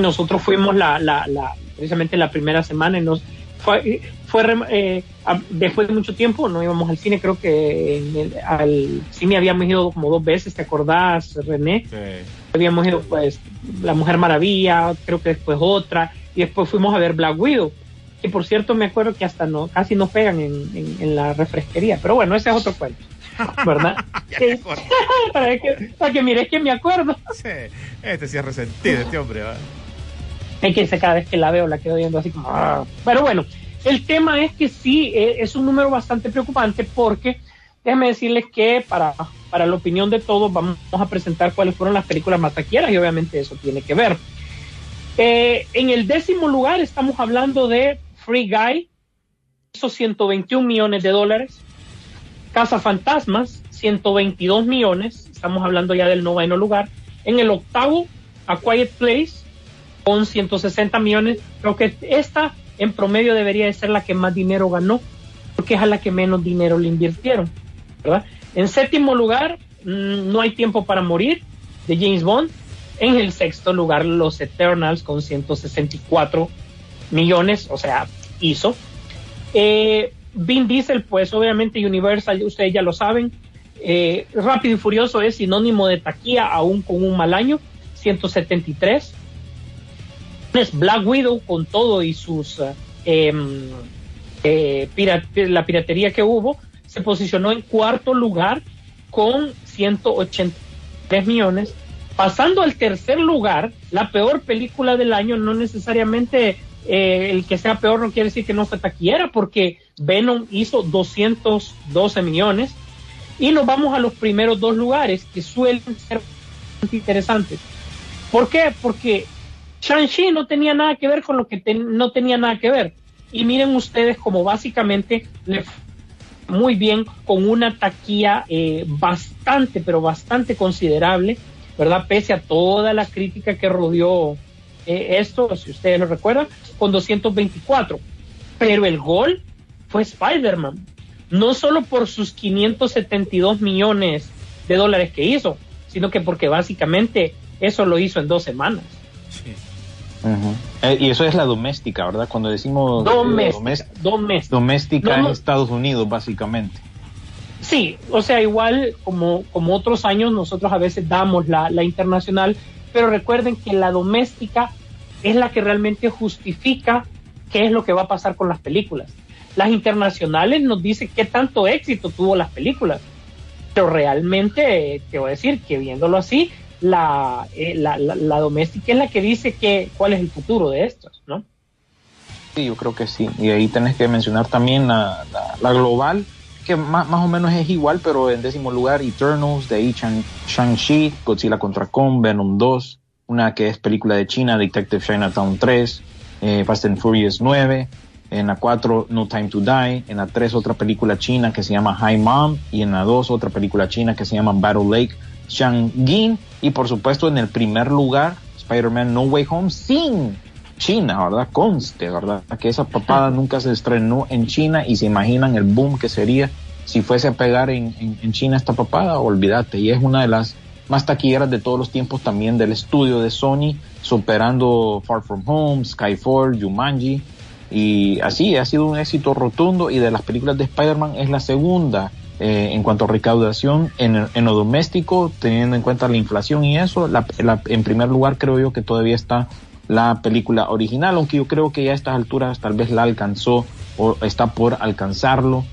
Nosotros fuimos la, la, la, precisamente la primera semana y nos fue, fue eh, después de mucho tiempo no íbamos al cine, creo que en el- al cine habíamos ido como dos veces, ¿te acordás, René? Sí. Habíamos ido pues La Mujer Maravilla, creo que después otra, y después fuimos a ver Black Widow. Y por cierto me acuerdo que hasta no, casi nos pegan en, en, en la refresquería, pero bueno, ese es otro cuento, ¿verdad? Para, que, para que mires que me acuerdo. Sí, este sí es resentido, este hombre. ¿va? Es que cada vez que la veo la quedo viendo así como... "Ah". Pero bueno, el tema es que sí, eh, es un número bastante preocupante porque déjenme decirles que para, para la opinión de todos vamos a presentar cuáles fueron las películas más y obviamente eso tiene que ver. Eh, en el décimo lugar estamos hablando de Free Guy, hizo 121 millones de dólares. Casa Fantasmas, 122 millones, estamos hablando ya del noveno lugar. En el octavo, A Quiet Place, con 160 millones. Creo que esta en promedio debería de ser la que más dinero ganó, porque es a la que menos dinero le invirtieron. ¿verdad? En séptimo lugar, mm, No hay tiempo para morir, de James Bond. En el sexto lugar, Los Eternals, con 164 millones, o sea, hizo. Eh, Vin Diesel, pues obviamente Universal, ustedes ya lo saben. Eh, Rápido y Furioso es sinónimo de taquilla, aún con un mal año, 173 es Black Widow con todo y sus eh, em, eh, pira- la piratería que hubo se posicionó en cuarto lugar con 183 millones. Pasando al tercer lugar la peor película del año no necesariamente eh, el que sea peor no quiere decir que no fue taquillera porque Venom hizo 212 millones. Y nos vamos a los primeros dos lugares que suelen ser interesantes. ¿por qué? porque Shang-Chi no tenía nada que ver con lo que ten- no tenía nada que ver. Y miren ustedes como básicamente le muy bien con una taquilla eh, bastante, pero bastante considerable, ¿verdad? Pese a toda la crítica que rodeó eh, esto, si ustedes lo recuerdan, con 224. Pero el gol fue Spider-Man. No solo por sus 572 millones de dólares que hizo, sino que porque básicamente eso lo hizo en dos semanas. Sí. Eh, y eso es la doméstica, ¿verdad? Cuando decimos eh, Doméstica, domés- doméstica. doméstica No, no. en Estados Unidos, básicamente. Sí, o sea, igual como, como otros años, nosotros a veces damos la, la internacional, pero recuerden que la doméstica es la que realmente justifica qué es lo que va a pasar con las películas. Las internacionales nos dicen qué tanto éxito tuvo las películas. Pero realmente, te voy a decir que viéndolo así, la, eh, la, la, la doméstica es la que dice que cuál es el futuro de estos, ¿no? Sí, yo creo que sí. Y ahí tenés que mencionar también la, la, la global, que más, más, o menos es igual, pero en décimo lugar Eternals, de ahí Shang-Chi, Godzilla contra Kong, Venom 2, una que es película de China, Detective Chinatown 3, eh, Fast and Furious 9, en la 4 No Time to Die, en la 3 otra película china que se llama High Mom y en la 2 otra película china que se llama Battle Lake Shang-Yin y por supuesto en el primer lugar Spider-Man No Way Home sin China, ¿verdad? Conste, ¿verdad? Que esa papada nunca se estrenó en China y se imaginan el boom que sería si fuese a pegar en, en, en China esta papada, olvídate. Y es una de las más taquilleras de todos los tiempos también del estudio de Sony, superando Far From Home, Skyfall, Jumanji. Y así ha sido un éxito rotundo y de las películas de Spider-Man es la segunda eh, en cuanto a recaudación en, en, lo doméstico, teniendo en cuenta la inflación y eso. La, la, en primer lugar creo yo que todavía está la película original, aunque yo creo que ya a estas alturas tal vez la alcanzó o está por alcanzarlo.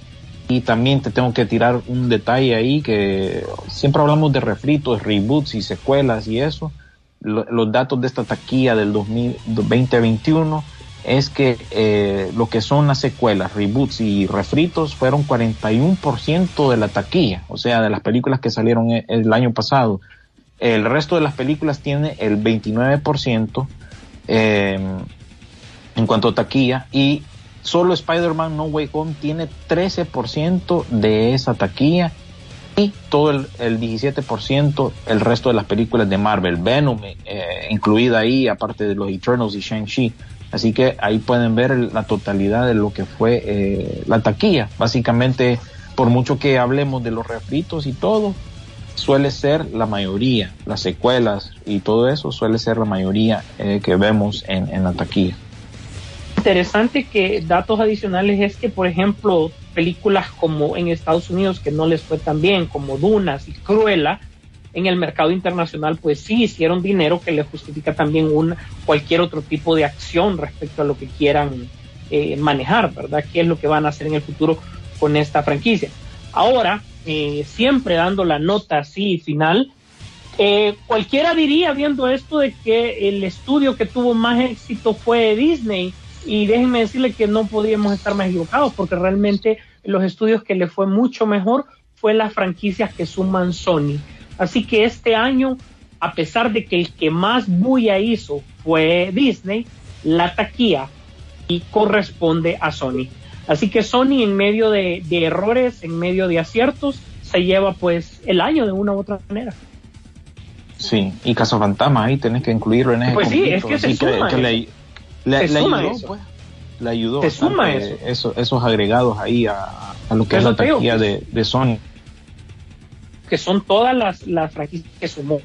Y también te tengo que tirar un detalle ahí que siempre hablamos de refritos, reboots y secuelas y eso. Lo, los datos de esta taquilla del 2021 es que eh, lo que son las secuelas, reboots y refritos fueron 41% de la taquilla, o sea, de las películas que salieron el, el año pasado. El resto de las películas tiene el 29% eh, en cuanto a taquilla y solo Spider-Man No Way Home tiene 13% de esa taquilla y todo el, el, 17% el resto de las películas de Marvel, Venom eh, incluida ahí, aparte de los Eternals y Shang-Chi. Así que ahí pueden ver la totalidad de lo que fue eh, la taquilla. Básicamente, por mucho que hablemos de los refritos y todo, suele ser la mayoría, las secuelas y todo eso suele ser la mayoría eh, que vemos en, en, la taquilla. Interesante que datos adicionales es que, por ejemplo, películas como en Estados Unidos que no les fue tan bien, como Dunas y Cruella, en el mercado internacional, pues sí hicieron dinero que le justifica también un, cualquier otro tipo de acción respecto a lo que quieran eh, manejar, ¿verdad? ¿Qué es lo que van a hacer en el futuro con esta franquicia? Ahora, eh, siempre dando la nota así final, eh, cualquiera diría viendo esto de que el estudio que tuvo más éxito fue Disney y déjenme decirle que no podíamos estar más equivocados porque realmente los estudios que le fue mucho mejor fue las franquicias que suman Sony. Así que este año, a pesar de que el que más bulla hizo fue Disney, la taquilla y corresponde a Sony. Así que Sony en medio de, de, errores, en medio de aciertos, se lleva pues el año de una u otra manera. Sí, y Caso Fantasma ahí tenés que incluirlo en ese Pues sí, es que se suma que, le, le, le, ayudó, eso. pues. Le ayudó. Se suma eso. eso. Esos agregados ahí a, a lo que es la taquilla de, de Sony. Que son todas las, las franquicias que sumó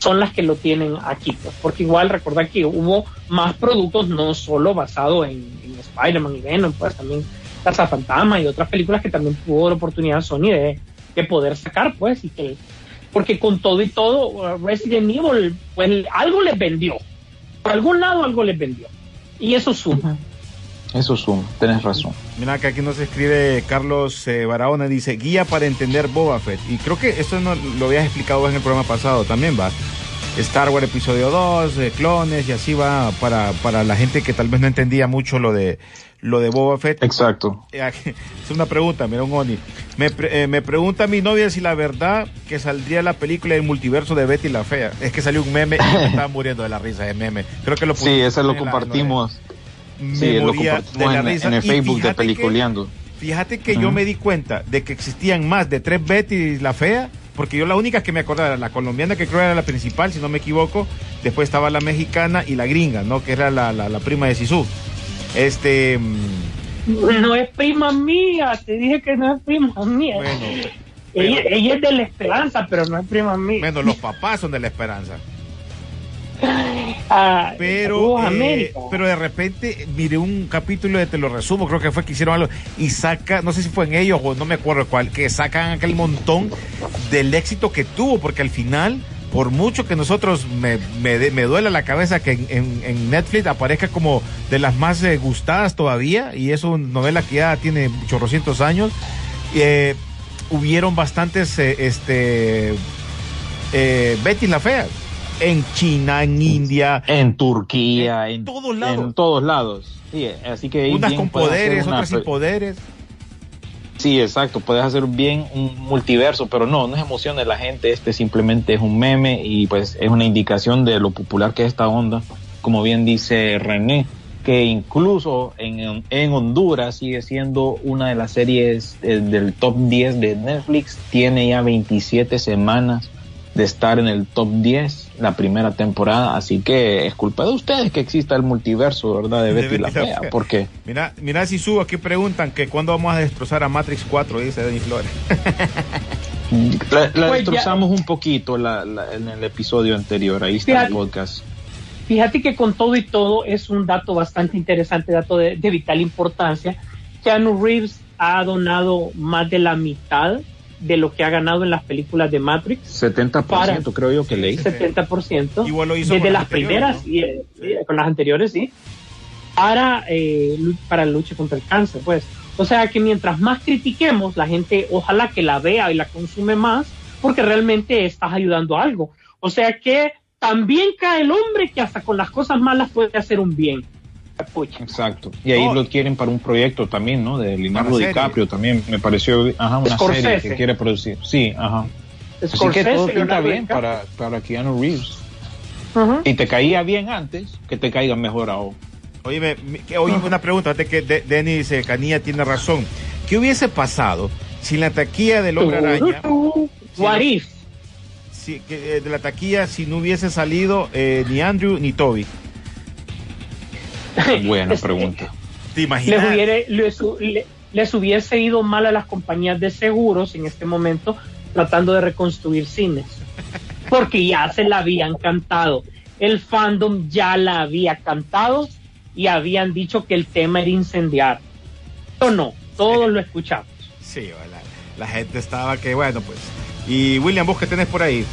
son las que lo tienen aquí, pues, porque igual recordar que hubo más productos no solo basado en, en Spider-Man y Venom, pues también Casa Fantasma y otras películas que también tuvo la oportunidad Sony de, de, poder sacar, pues, y que porque con todo y todo Resident Evil, pues algo les vendió, por algún lado algo les vendió, y eso suma. Eso suma, tenés razón. Mira que aquí nos escribe Carlos eh, Barahona, dice, guía para entender Boba Fett. Y creo que esto no lo habías explicado en el programa pasado también, va. Star Wars episodio 2, eh, clones y así va para, para la gente que tal vez no entendía mucho lo de lo de Boba Fett. Exacto. Es una pregunta, mira un Oni. Me, eh, me pregunta mi novia si la verdad que saldría la película del multiverso de Betty la Fea. Es que salió un meme y me estaba muriendo de la risa de meme. Creo que lo Sí, ese lo compartimos. La, Sí, lo compartimos en, en, el Facebook de Peliculeando. Que, fíjate que uh -huh. yo me di cuenta de que existían más de tres Betty la Fea, porque yo la única que me acordaba era la colombiana, que creo era la principal, si no me equivoco. Después estaba la mexicana y la gringa, ¿no? Que era la, la, la prima de Sisu. Este. No es prima mía, te dije que no es prima mía. Bueno, pero, ella, ella, es de la esperanza, pero no es prima mía. Bueno, los papás son de la esperanza. Pero, eh, pero de repente miré un capítulo de Te lo resumo, creo que fue que hicieron algo, y saca, no sé si fue en ellos o no me acuerdo cuál, que sacan aquel montón del éxito que tuvo, porque al final por mucho que nosotros me, me, me duele la cabeza que en, en- en Netflix aparezca como de las más eh, gustadas todavía, y es una novela que ya tiene chorrocientos años, eh, hubieron bastantes, eh, este, Betty la Fea, en China, en India, En Turquía, en, todos lados. En todos lados. Sí, así que unas con poderes, una otras sin poderes. Sí, exacto. Puedes hacer bien un multiverso, pero no, no es emoción de la gente. Este simplemente es un meme y pues es una indicación de lo popular que es esta onda. Como bien dice René, que incluso en, en Honduras sigue siendo una de las series eh, del top 10 de Netflix. Tiene ya 27 semanas de estar en el top 10 la primera temporada. Así que es culpa de ustedes que exista el multiverso, ¿verdad? De De Betty, la Fea. Fea. Porque Mira, mira si subo aquí preguntan que cuándo vamos a destrozar a Matrix 4, dice Denis Flores. La, la Pues destrozamos un poquito la- la- en el episodio anterior, ahí está Fíjate. el podcast. Fíjate que con todo y todo es un dato bastante interesante, dato de, de vital importancia. Keanu Reeves ha donado más de la mitad de lo que ha ganado en las películas de Matrix, 70% Para. creo yo que leí. 70%, Igual lo hizo desde las primeras, y, eh, con las anteriores, sí, para, eh, para la lucha contra el cáncer, pues. O sea que mientras más critiquemos, la gente ojalá que la vea y la consume más, porque realmente estás ayudando a algo. O sea que también cae el hombre que hasta con las cosas malas puede hacer un bien. Pucha. Exacto. Y ahí No. lo quieren para un proyecto también, ¿no? De Leonardo. DiCaprio también. Me pareció, ajá, una Scorsese. serie que quiere producir. Sí, ajá. Así que Scorsese, todo pinta bien para, para Keanu Reeves. Ujú. Y te caía bien antes, que te caiga mejor ahora. Oye, oye una pregunta, antes que De- Denis eh, Canilla tiene razón. ¿Qué hubiese pasado si la taquilla del Hombre Araña, si, que, eh, de la taquilla, si no hubiese salido eh, ni Andrew ni Toby? Buena pregunta. ¿Te les, imaginas? hubiere- les, le- les hubiese ido mal a las compañías de seguros en este momento tratando de reconstruir cines. Porque ya se la habían cantado. El fandom ya la había cantado y habían dicho que el tema era incendiar. O no, todos lo escuchamos. Sí, la, la gente estaba que, bueno, pues. Y William, vos que tenés por ahí.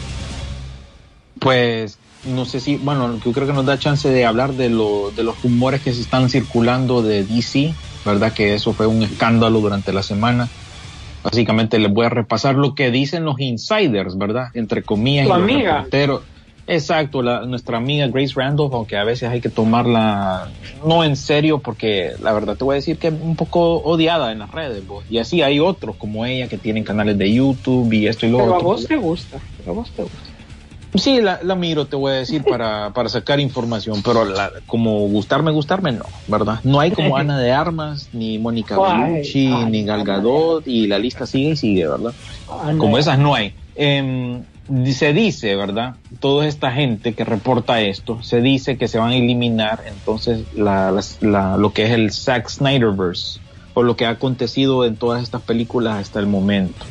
Pues no sé si, bueno, yo creo que nos da chance de hablar de, lo, de los rumores que se están circulando de DC, ¿verdad? Que eso fue un escándalo durante la semana. Básicamente les voy a repasar lo que dicen los insiders, ¿verdad? Entre comillas. Tu los amiga. Exacto, la, nuestra amiga Grace Randolph, aunque a veces hay que tomarla no en serio, porque la verdad te voy a decir que es un poco odiada en las redes. vos. Y así hay otros como ella que tienen canales de YouTube y esto y lo Pero a vos te gusta, pero a vos te gusta. Sí, la, la miro, te voy a decir, para, para sacar información, pero la, como gustarme, gustarme, no, ¿verdad? No hay como Ana de Armas, ni Mónica Bellucci, ni Gal Gadot, y la lista sigue y sigue, ¿verdad? Como esas no hay. Em, se dice, ¿verdad? Toda esta gente que reporta esto, se dice que se van a eliminar entonces la- lo que es el Zack Snyderverse, o lo que ha acontecido en todas estas películas hasta el momento.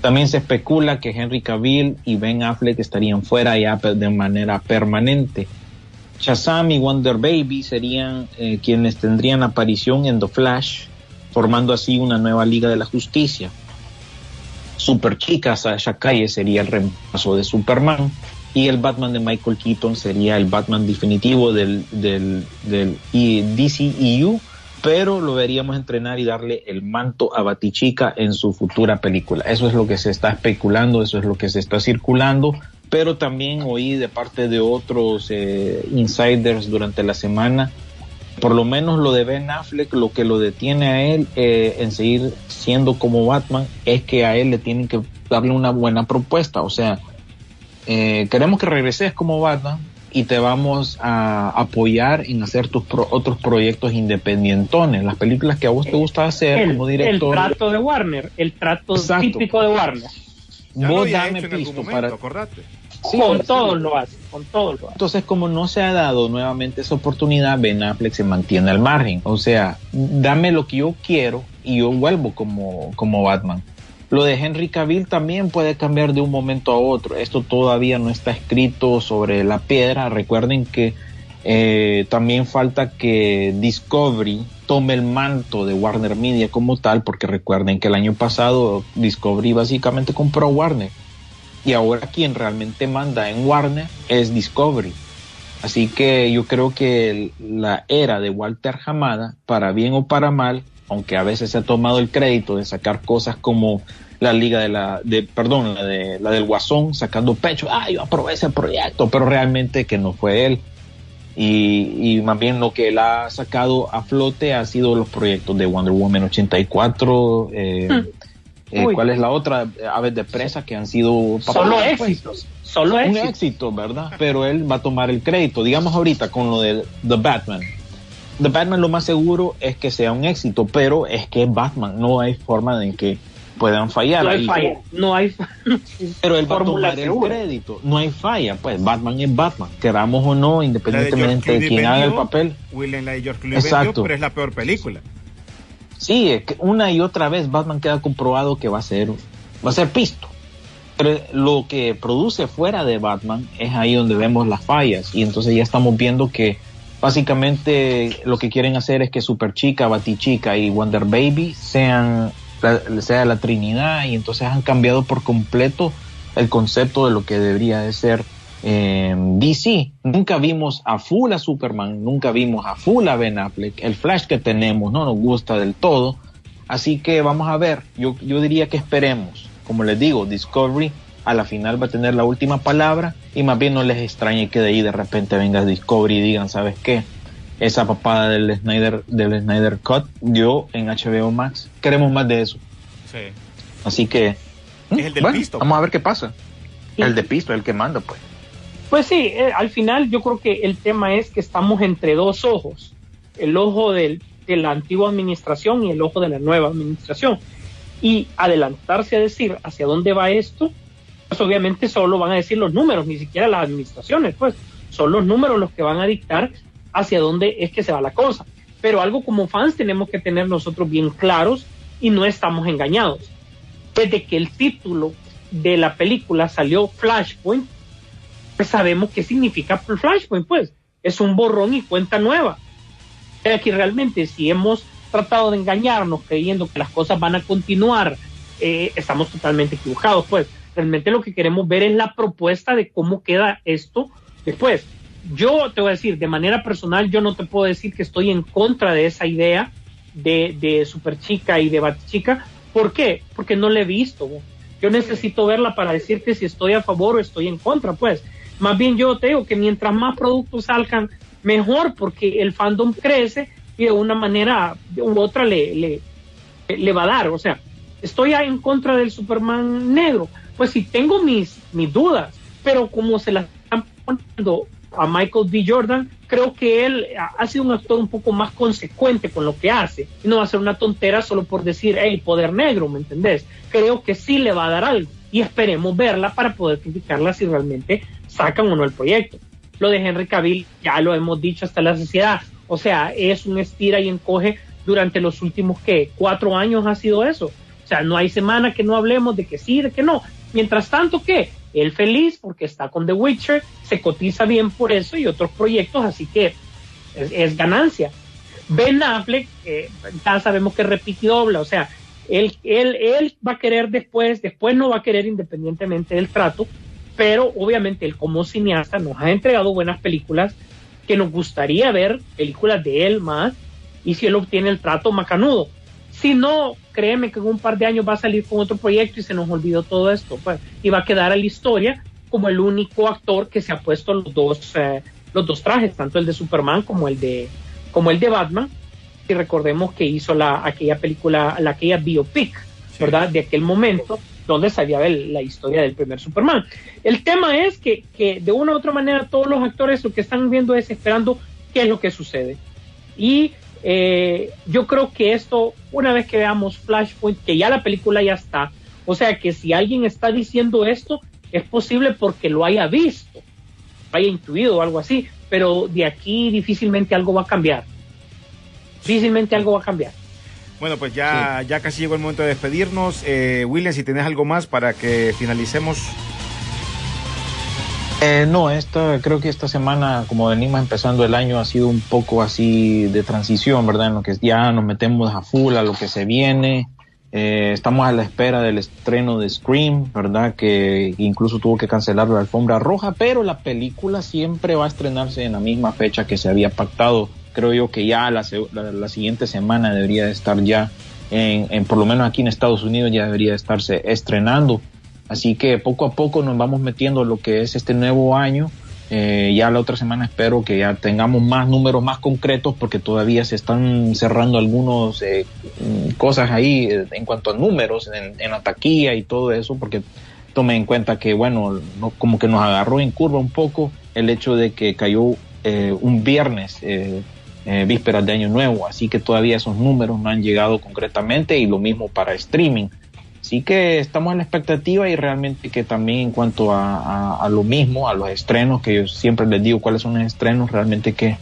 También se especula que Henry Cavill y Ben Affleck estarían fuera ya de manera permanente. Shazam y Wonder Baby serían eh, quienes tendrían aparición en The Flash, formando así una nueva Liga de la Justicia. Super Chica Sasha Calle sería el reemplazo de Superman y el Batman de Michael Keaton sería el Batman definitivo del, del, del DCEU, pero lo veríamos entrenar y darle el manto a Batichica en su futura película. Eso es lo que se está especulando, eso es lo que se está circulando, pero también oí de parte de otros eh, insiders durante la semana por lo menos lo de Ben Affleck, lo que lo detiene a él eh, en seguir siendo como Batman es que a él le tienen que darle una buena propuesta. O sea, eh, queremos que regreses como Batman y te vamos a apoyar en hacer tus pro- otros proyectos independientones, las películas que a vos te gusta hacer el, como el director. trato de Warner, el trato Exacto. típico de Warner. Ya Vos dame pisto momento, para... acordate. Sí, con sí. todos lo hace, con todos lo hace. Entonces, como no se ha dado nuevamente esa oportunidad, Ben Affleck se mantiene al margen. O sea, dame lo que yo quiero y yo vuelvo como, como Batman. Lo de Henry Cavill también puede cambiar de un momento a otro. Esto todavía no está escrito sobre la piedra. Recuerden que eh, también falta que Discovery tome el manto de Warner Media como tal, porque recuerden que el año pasado Discovery básicamente compró Warner. y ahora quien realmente manda en Warner es Discovery. Así que yo creo que la era de Walter Hamada, para bien o para mal, aunque a veces se ha tomado el crédito de sacar cosas como la liga de la, de, perdón, la, de, la del Guasón, sacando pecho, ah, yo aprobé ese proyecto, pero realmente que no fue él. Y, y más bien lo que él ha sacado a flote ha sido los proyectos de Wonder Woman 84, eh, Uy. ¿cuál es la otra? Aves de presa que han sido Solo éxitos. Solo un éxitos. éxito, ¿verdad? Pero él va a tomar el crédito. Digamos ahorita con lo de The Batman. The Batman lo más seguro es que sea un éxito, pero es que es Batman, no hay forma de que puedan fallar. No hay ahí. falla. No hay Pero él va a tomar el crédito, no hay falla, pues Batman es Batman, queramos o no, de independientemente de quién haga el papel. William, la de George Clooney Exacto. vendió, pero es la peor película. Sí, es que una y otra vez Batman queda comprobado que va a ser, va a ser pisto. Pero lo que produce fuera de Batman es ahí donde vemos las fallas. Y entonces ya estamos viendo que básicamente lo que quieren hacer es que Superchica, Batichica y Wonder Baby sean la, sea la Trinidad y entonces han cambiado por completo el concepto de lo que debería de ser eh, DC. Nunca vimos a full a Superman, nunca vimos a full a Ben Affleck. El Flash que tenemos no nos gusta del todo. Así que vamos a ver, yo, yo diría que esperemos. Como les digo, Discovery a la final va a tener la última palabra y más bien no les extrañe que de ahí de repente venga Discovery y digan, ¿sabes qué? Esa papada del Snyder, del Snyder Cut dio en HBO Max. Queremos más de eso. Sí. Así que, Es el del bueno, pisto. vamos a ver qué pasa. Sí. El de pisto, el que manda, pues. Pues sí, eh, al final yo creo que el tema es que estamos entre dos ojos, el ojo del- de la antigua administración y el ojo de la nueva administración. Y adelantarse a decir hacia dónde va esto, pues obviamente solo van a decir los números, ni siquiera las administraciones, pues son los números los que van a dictar hacia dónde es que se va la cosa. Pero algo como fans tenemos que tener nosotros bien claros y no estamos engañados. Desde que el título de la película salió Flashpoint, pues sabemos qué significa Flashpoint, pues es un borrón y cuenta nueva. Que realmente si hemos tratado de engañarnos creyendo que las cosas van a continuar, eh, estamos totalmente equivocados, pues realmente lo que queremos ver es la propuesta de cómo queda esto después. Yo te voy a decir, de manera personal, yo no te puedo decir que estoy en contra de esa idea de, de Superchica y de Batichica. ¿Por qué? Porque no la he visto. Yo necesito verla para decirte si estoy a favor o estoy en contra, pues. Más bien yo te digo que mientras más productos salgan, mejor, porque el fandom crece y de una manera u otra le, le, le va a dar. O sea, estoy en contra del Superman negro. Pues sí, tengo mis, mis dudas, pero como se las están poniendo a Michael B. Jordan, creo que él ha- sido un actor un poco más consecuente con lo que hace. Y no va a ser una tontera solo por decir, hey, poder negro, ¿me entendés? Creo que sí le va a dar algo. Y esperemos verla para poder criticarla si realmente sacan o no el proyecto. Lo de Henry Cavill, ya lo hemos dicho hasta la sociedad. O sea, es un estira y encoge durante los últimos, ¿qué? Cuatro años ha sido eso. Sea, no hay semana que no hablemos de que sí, de que no. Mientras tanto, ¿qué? Él feliz porque está con The Witcher, se cotiza bien por eso y otros proyectos, así que es, ganancia. Ben Affleck, eh, ya sabemos que repite y o sea, él, él, él va a querer después, después no va a querer independientemente del trato, pero obviamente él como cineasta nos ha entregado buenas películas que nos gustaría ver películas de él más y si él obtiene el trato macanudo. Si no, créeme que en un par de años va a salir con otro proyecto y se nos olvidó todo esto, pues, y va a quedar a la historia como el único actor que se ha puesto los dos, eh, los dos trajes, tanto el de Superman como el de, como el de Batman. Y recordemos que hizo la, aquella película, la, aquella biopic, ¿verdad? De aquel momento donde salía el- la historia del primer Superman. El tema es que, que de una u otra manera todos los actores lo que están viendo es esperando qué es lo que sucede. Y eh, yo creo que esto, una vez que veamos Flashpoint, que ya la película ya está, o sea que si alguien está diciendo esto, es posible porque lo haya visto, lo haya intuido o algo así, pero de aquí difícilmente algo va a cambiar. Difícilmente algo va a cambiar. Bueno, pues ya, ya casi llegó el momento de despedirnos. Eh, William, si tenés algo más para que finalicemos. Eh, no, esta, creo que esta semana, como venimos empezando el año, ha sido un poco así de transición, ¿verdad? En lo que ya nos metemos a full a lo que se viene. Eh, estamos a la espera del estreno de Scream, ¿verdad? Que incluso tuvo que cancelar la alfombra roja, pero la película siempre va a estrenarse en la misma fecha que se había pactado. Creo yo que ya la, la, siguiente semana debería de estar ya, en, en, por lo menos aquí en Estados Unidos ya debería de estarse estrenando. Así que poco a poco nos vamos metiendo lo que es este nuevo año. Eh, ya la otra semana espero que ya tengamos más números más concretos porque todavía se están cerrando algunos eh, cosas ahí eh, en cuanto a números en, en, la taquilla y todo eso porque tome en cuenta que bueno no, como que nos agarró en curva un poco el hecho de que cayó eh, un viernes eh, vísperas de año nuevo. Así que todavía esos números no han llegado concretamente y lo mismo para streaming Así que estamos en la expectativa y realmente que también en cuanto a, a, lo mismo, a los estrenos, que yo siempre les digo cuáles son los estrenos, realmente que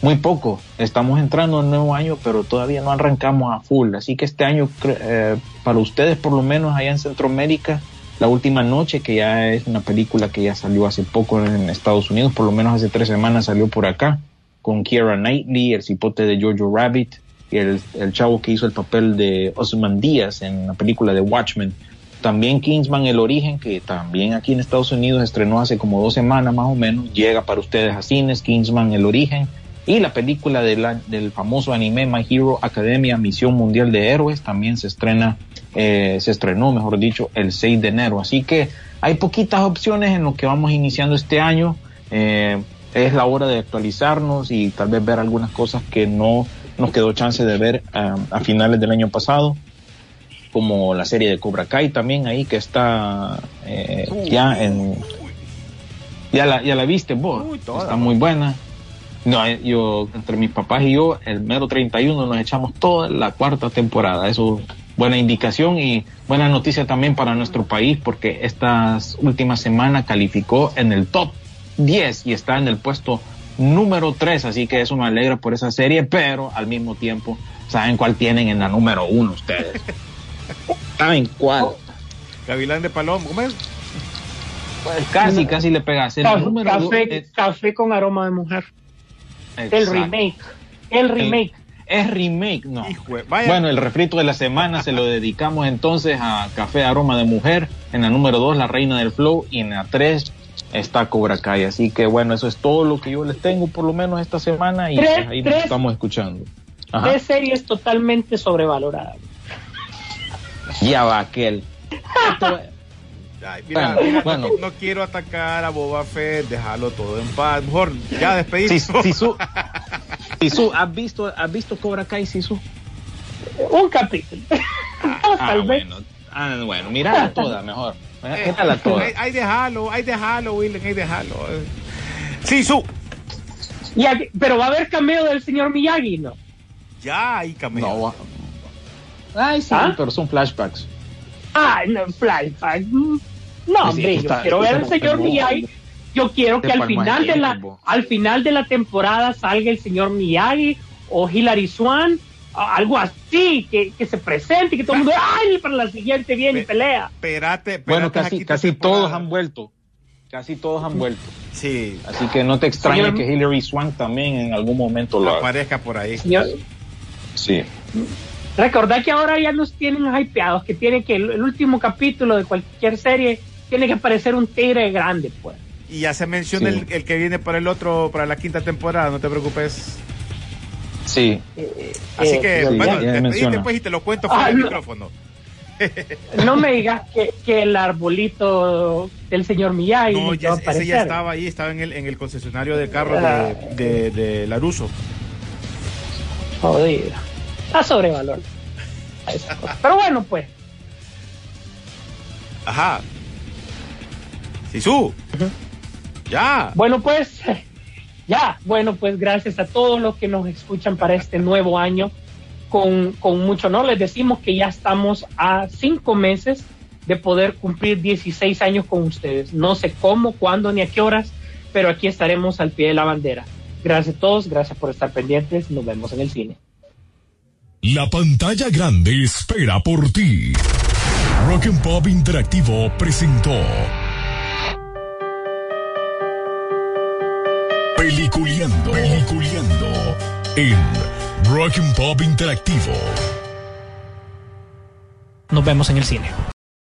muy poco. Estamos entrando en nuevo año, pero todavía no arrancamos a full. Así que este año, eh, para ustedes por lo menos allá en Centroamérica, La Última Noche, que ya es una película que ya salió hace poco en Estados Unidos, por lo menos hace tres semanas salió por acá, con Kiera Knightley, el cipote de Jojo Rabbit, el, chavo que hizo el papel de Osman Díaz en la película de Watchmen. También Kingsman El Origen, que también aquí en Estados Unidos estrenó hace como dos semanas más o menos, llega para ustedes a cines, Kingsman El Origen. Y la película de del famoso anime My Hero Academia Misión Mundial de Héroes también se estrena, eh, se estrenó, mejor dicho, el 6 de enero. Así que hay poquitas opciones en lo que vamos iniciando este año. Eh, es la hora de actualizarnos y tal vez ver algunas cosas que no nos quedó chance de ver um, a finales del año pasado, como la serie de Cobra Kai también ahí que está eh, ya en... Ya la, ya la viste vos, Uy, está muy buena. No, yo, entre mis papás y yo, el mero 31 nos echamos toda la cuarta temporada. Eso buena indicación y buena noticia también para nuestro país porque estas últimas semanas calificó en el top 10 y está en el puesto número 3, así que eso me alegra por esa serie, pero al mismo tiempo, ¿saben cuál tienen en la número 1 ustedes? ¿Saben cuál? Gavilán de Palomo, ¿cómo es? Pues casi, casi le pegas. El café, número café, dos es- café con aroma de mujer. El remake. El remake. Es remake, no. Hijo. Bueno, el refrito de la semana se lo dedicamos entonces a Café Aroma de Mujer. En la número 2, La Reina del Flow. Y en la 3 está Cobra Kai. Así que bueno, eso es todo lo que yo les tengo por lo menos esta semana. Y Tres- pues ahí nos tres- estamos escuchando. Ajá. Tres series totalmente sobrevaloradas. Ya va aquel. Ay, mira, Bueno, mira, bueno. No, no quiero atacar a Boba Fett, déjalo todo en paz. Mejor ya Si- despedimos. Sisu, Sisu, ¿has visto, ¿has visto Cobra Kai, Sisu? Un capítulo. Ah, Tal vez. bueno. Ah, bueno, mírala toda mejor. Toda. Hay, hay de Halo, hay de Halo, Willen, hay de Halo. Sí, su. Y aquí- pero va a haber cameo del señor Miyagi, ¿no? Ya hay cameo. No, va- Ay, sí, ¿Ah? pero son flashbacks. Ah, no, flashback. Mm, No, hombre, yo quiero ver al señor Miyagi. Yo quiero que al final de la al final de la temporada salga el señor Miyagi o Hilary Swan, algo así, que, que se presente y que todo el mundo, ay, para la siguiente viene y Pe- pelea. Espérate, espérate. Bueno, casi, casi todos han vuelto. Casi todos han vuelto. Sí, Así que no te extrañe Señor- que Hilary Swank también en algún momento lo aparezca por ahí. Señor, Sí. recordad que ahora ya nos tienen hypeados, que tiene que el, el último capítulo de cualquier serie tiene que aparecer un tigre grande, pues. Y ya se menciona Sí. el, el que viene para el otro, para la quinta temporada, no te preocupes. Sí. Así Eh, que, sí, bueno, ya- ya pues y te lo cuento Ah, fuera del no. micrófono. No me digas que, que el arbolito del señor Miyagi No, va ya, a ese ya estaba ahí, estaba en el, en el concesionario de carros Ah. de, de, de Laruso. Jodido. Está cosa. Pero bueno, pues. Ajá. Sisu. Ya. Bueno, pues. Ya. Bueno, pues gracias a todos los que nos escuchan para este nuevo año. Con, con mucho honor les decimos que ya estamos a cinco meses de poder cumplir 16 años con ustedes. No sé cómo, cuándo ni a qué horas, pero aquí estaremos al pie de la bandera. Gracias a todos, gracias por estar pendientes. Nos vemos en el cine. La pantalla grande espera por ti. Rock and Pop Interactivo presentó Peliculeando, Peliculeando en Rock Pop Interactivo. Nos vemos en el cine.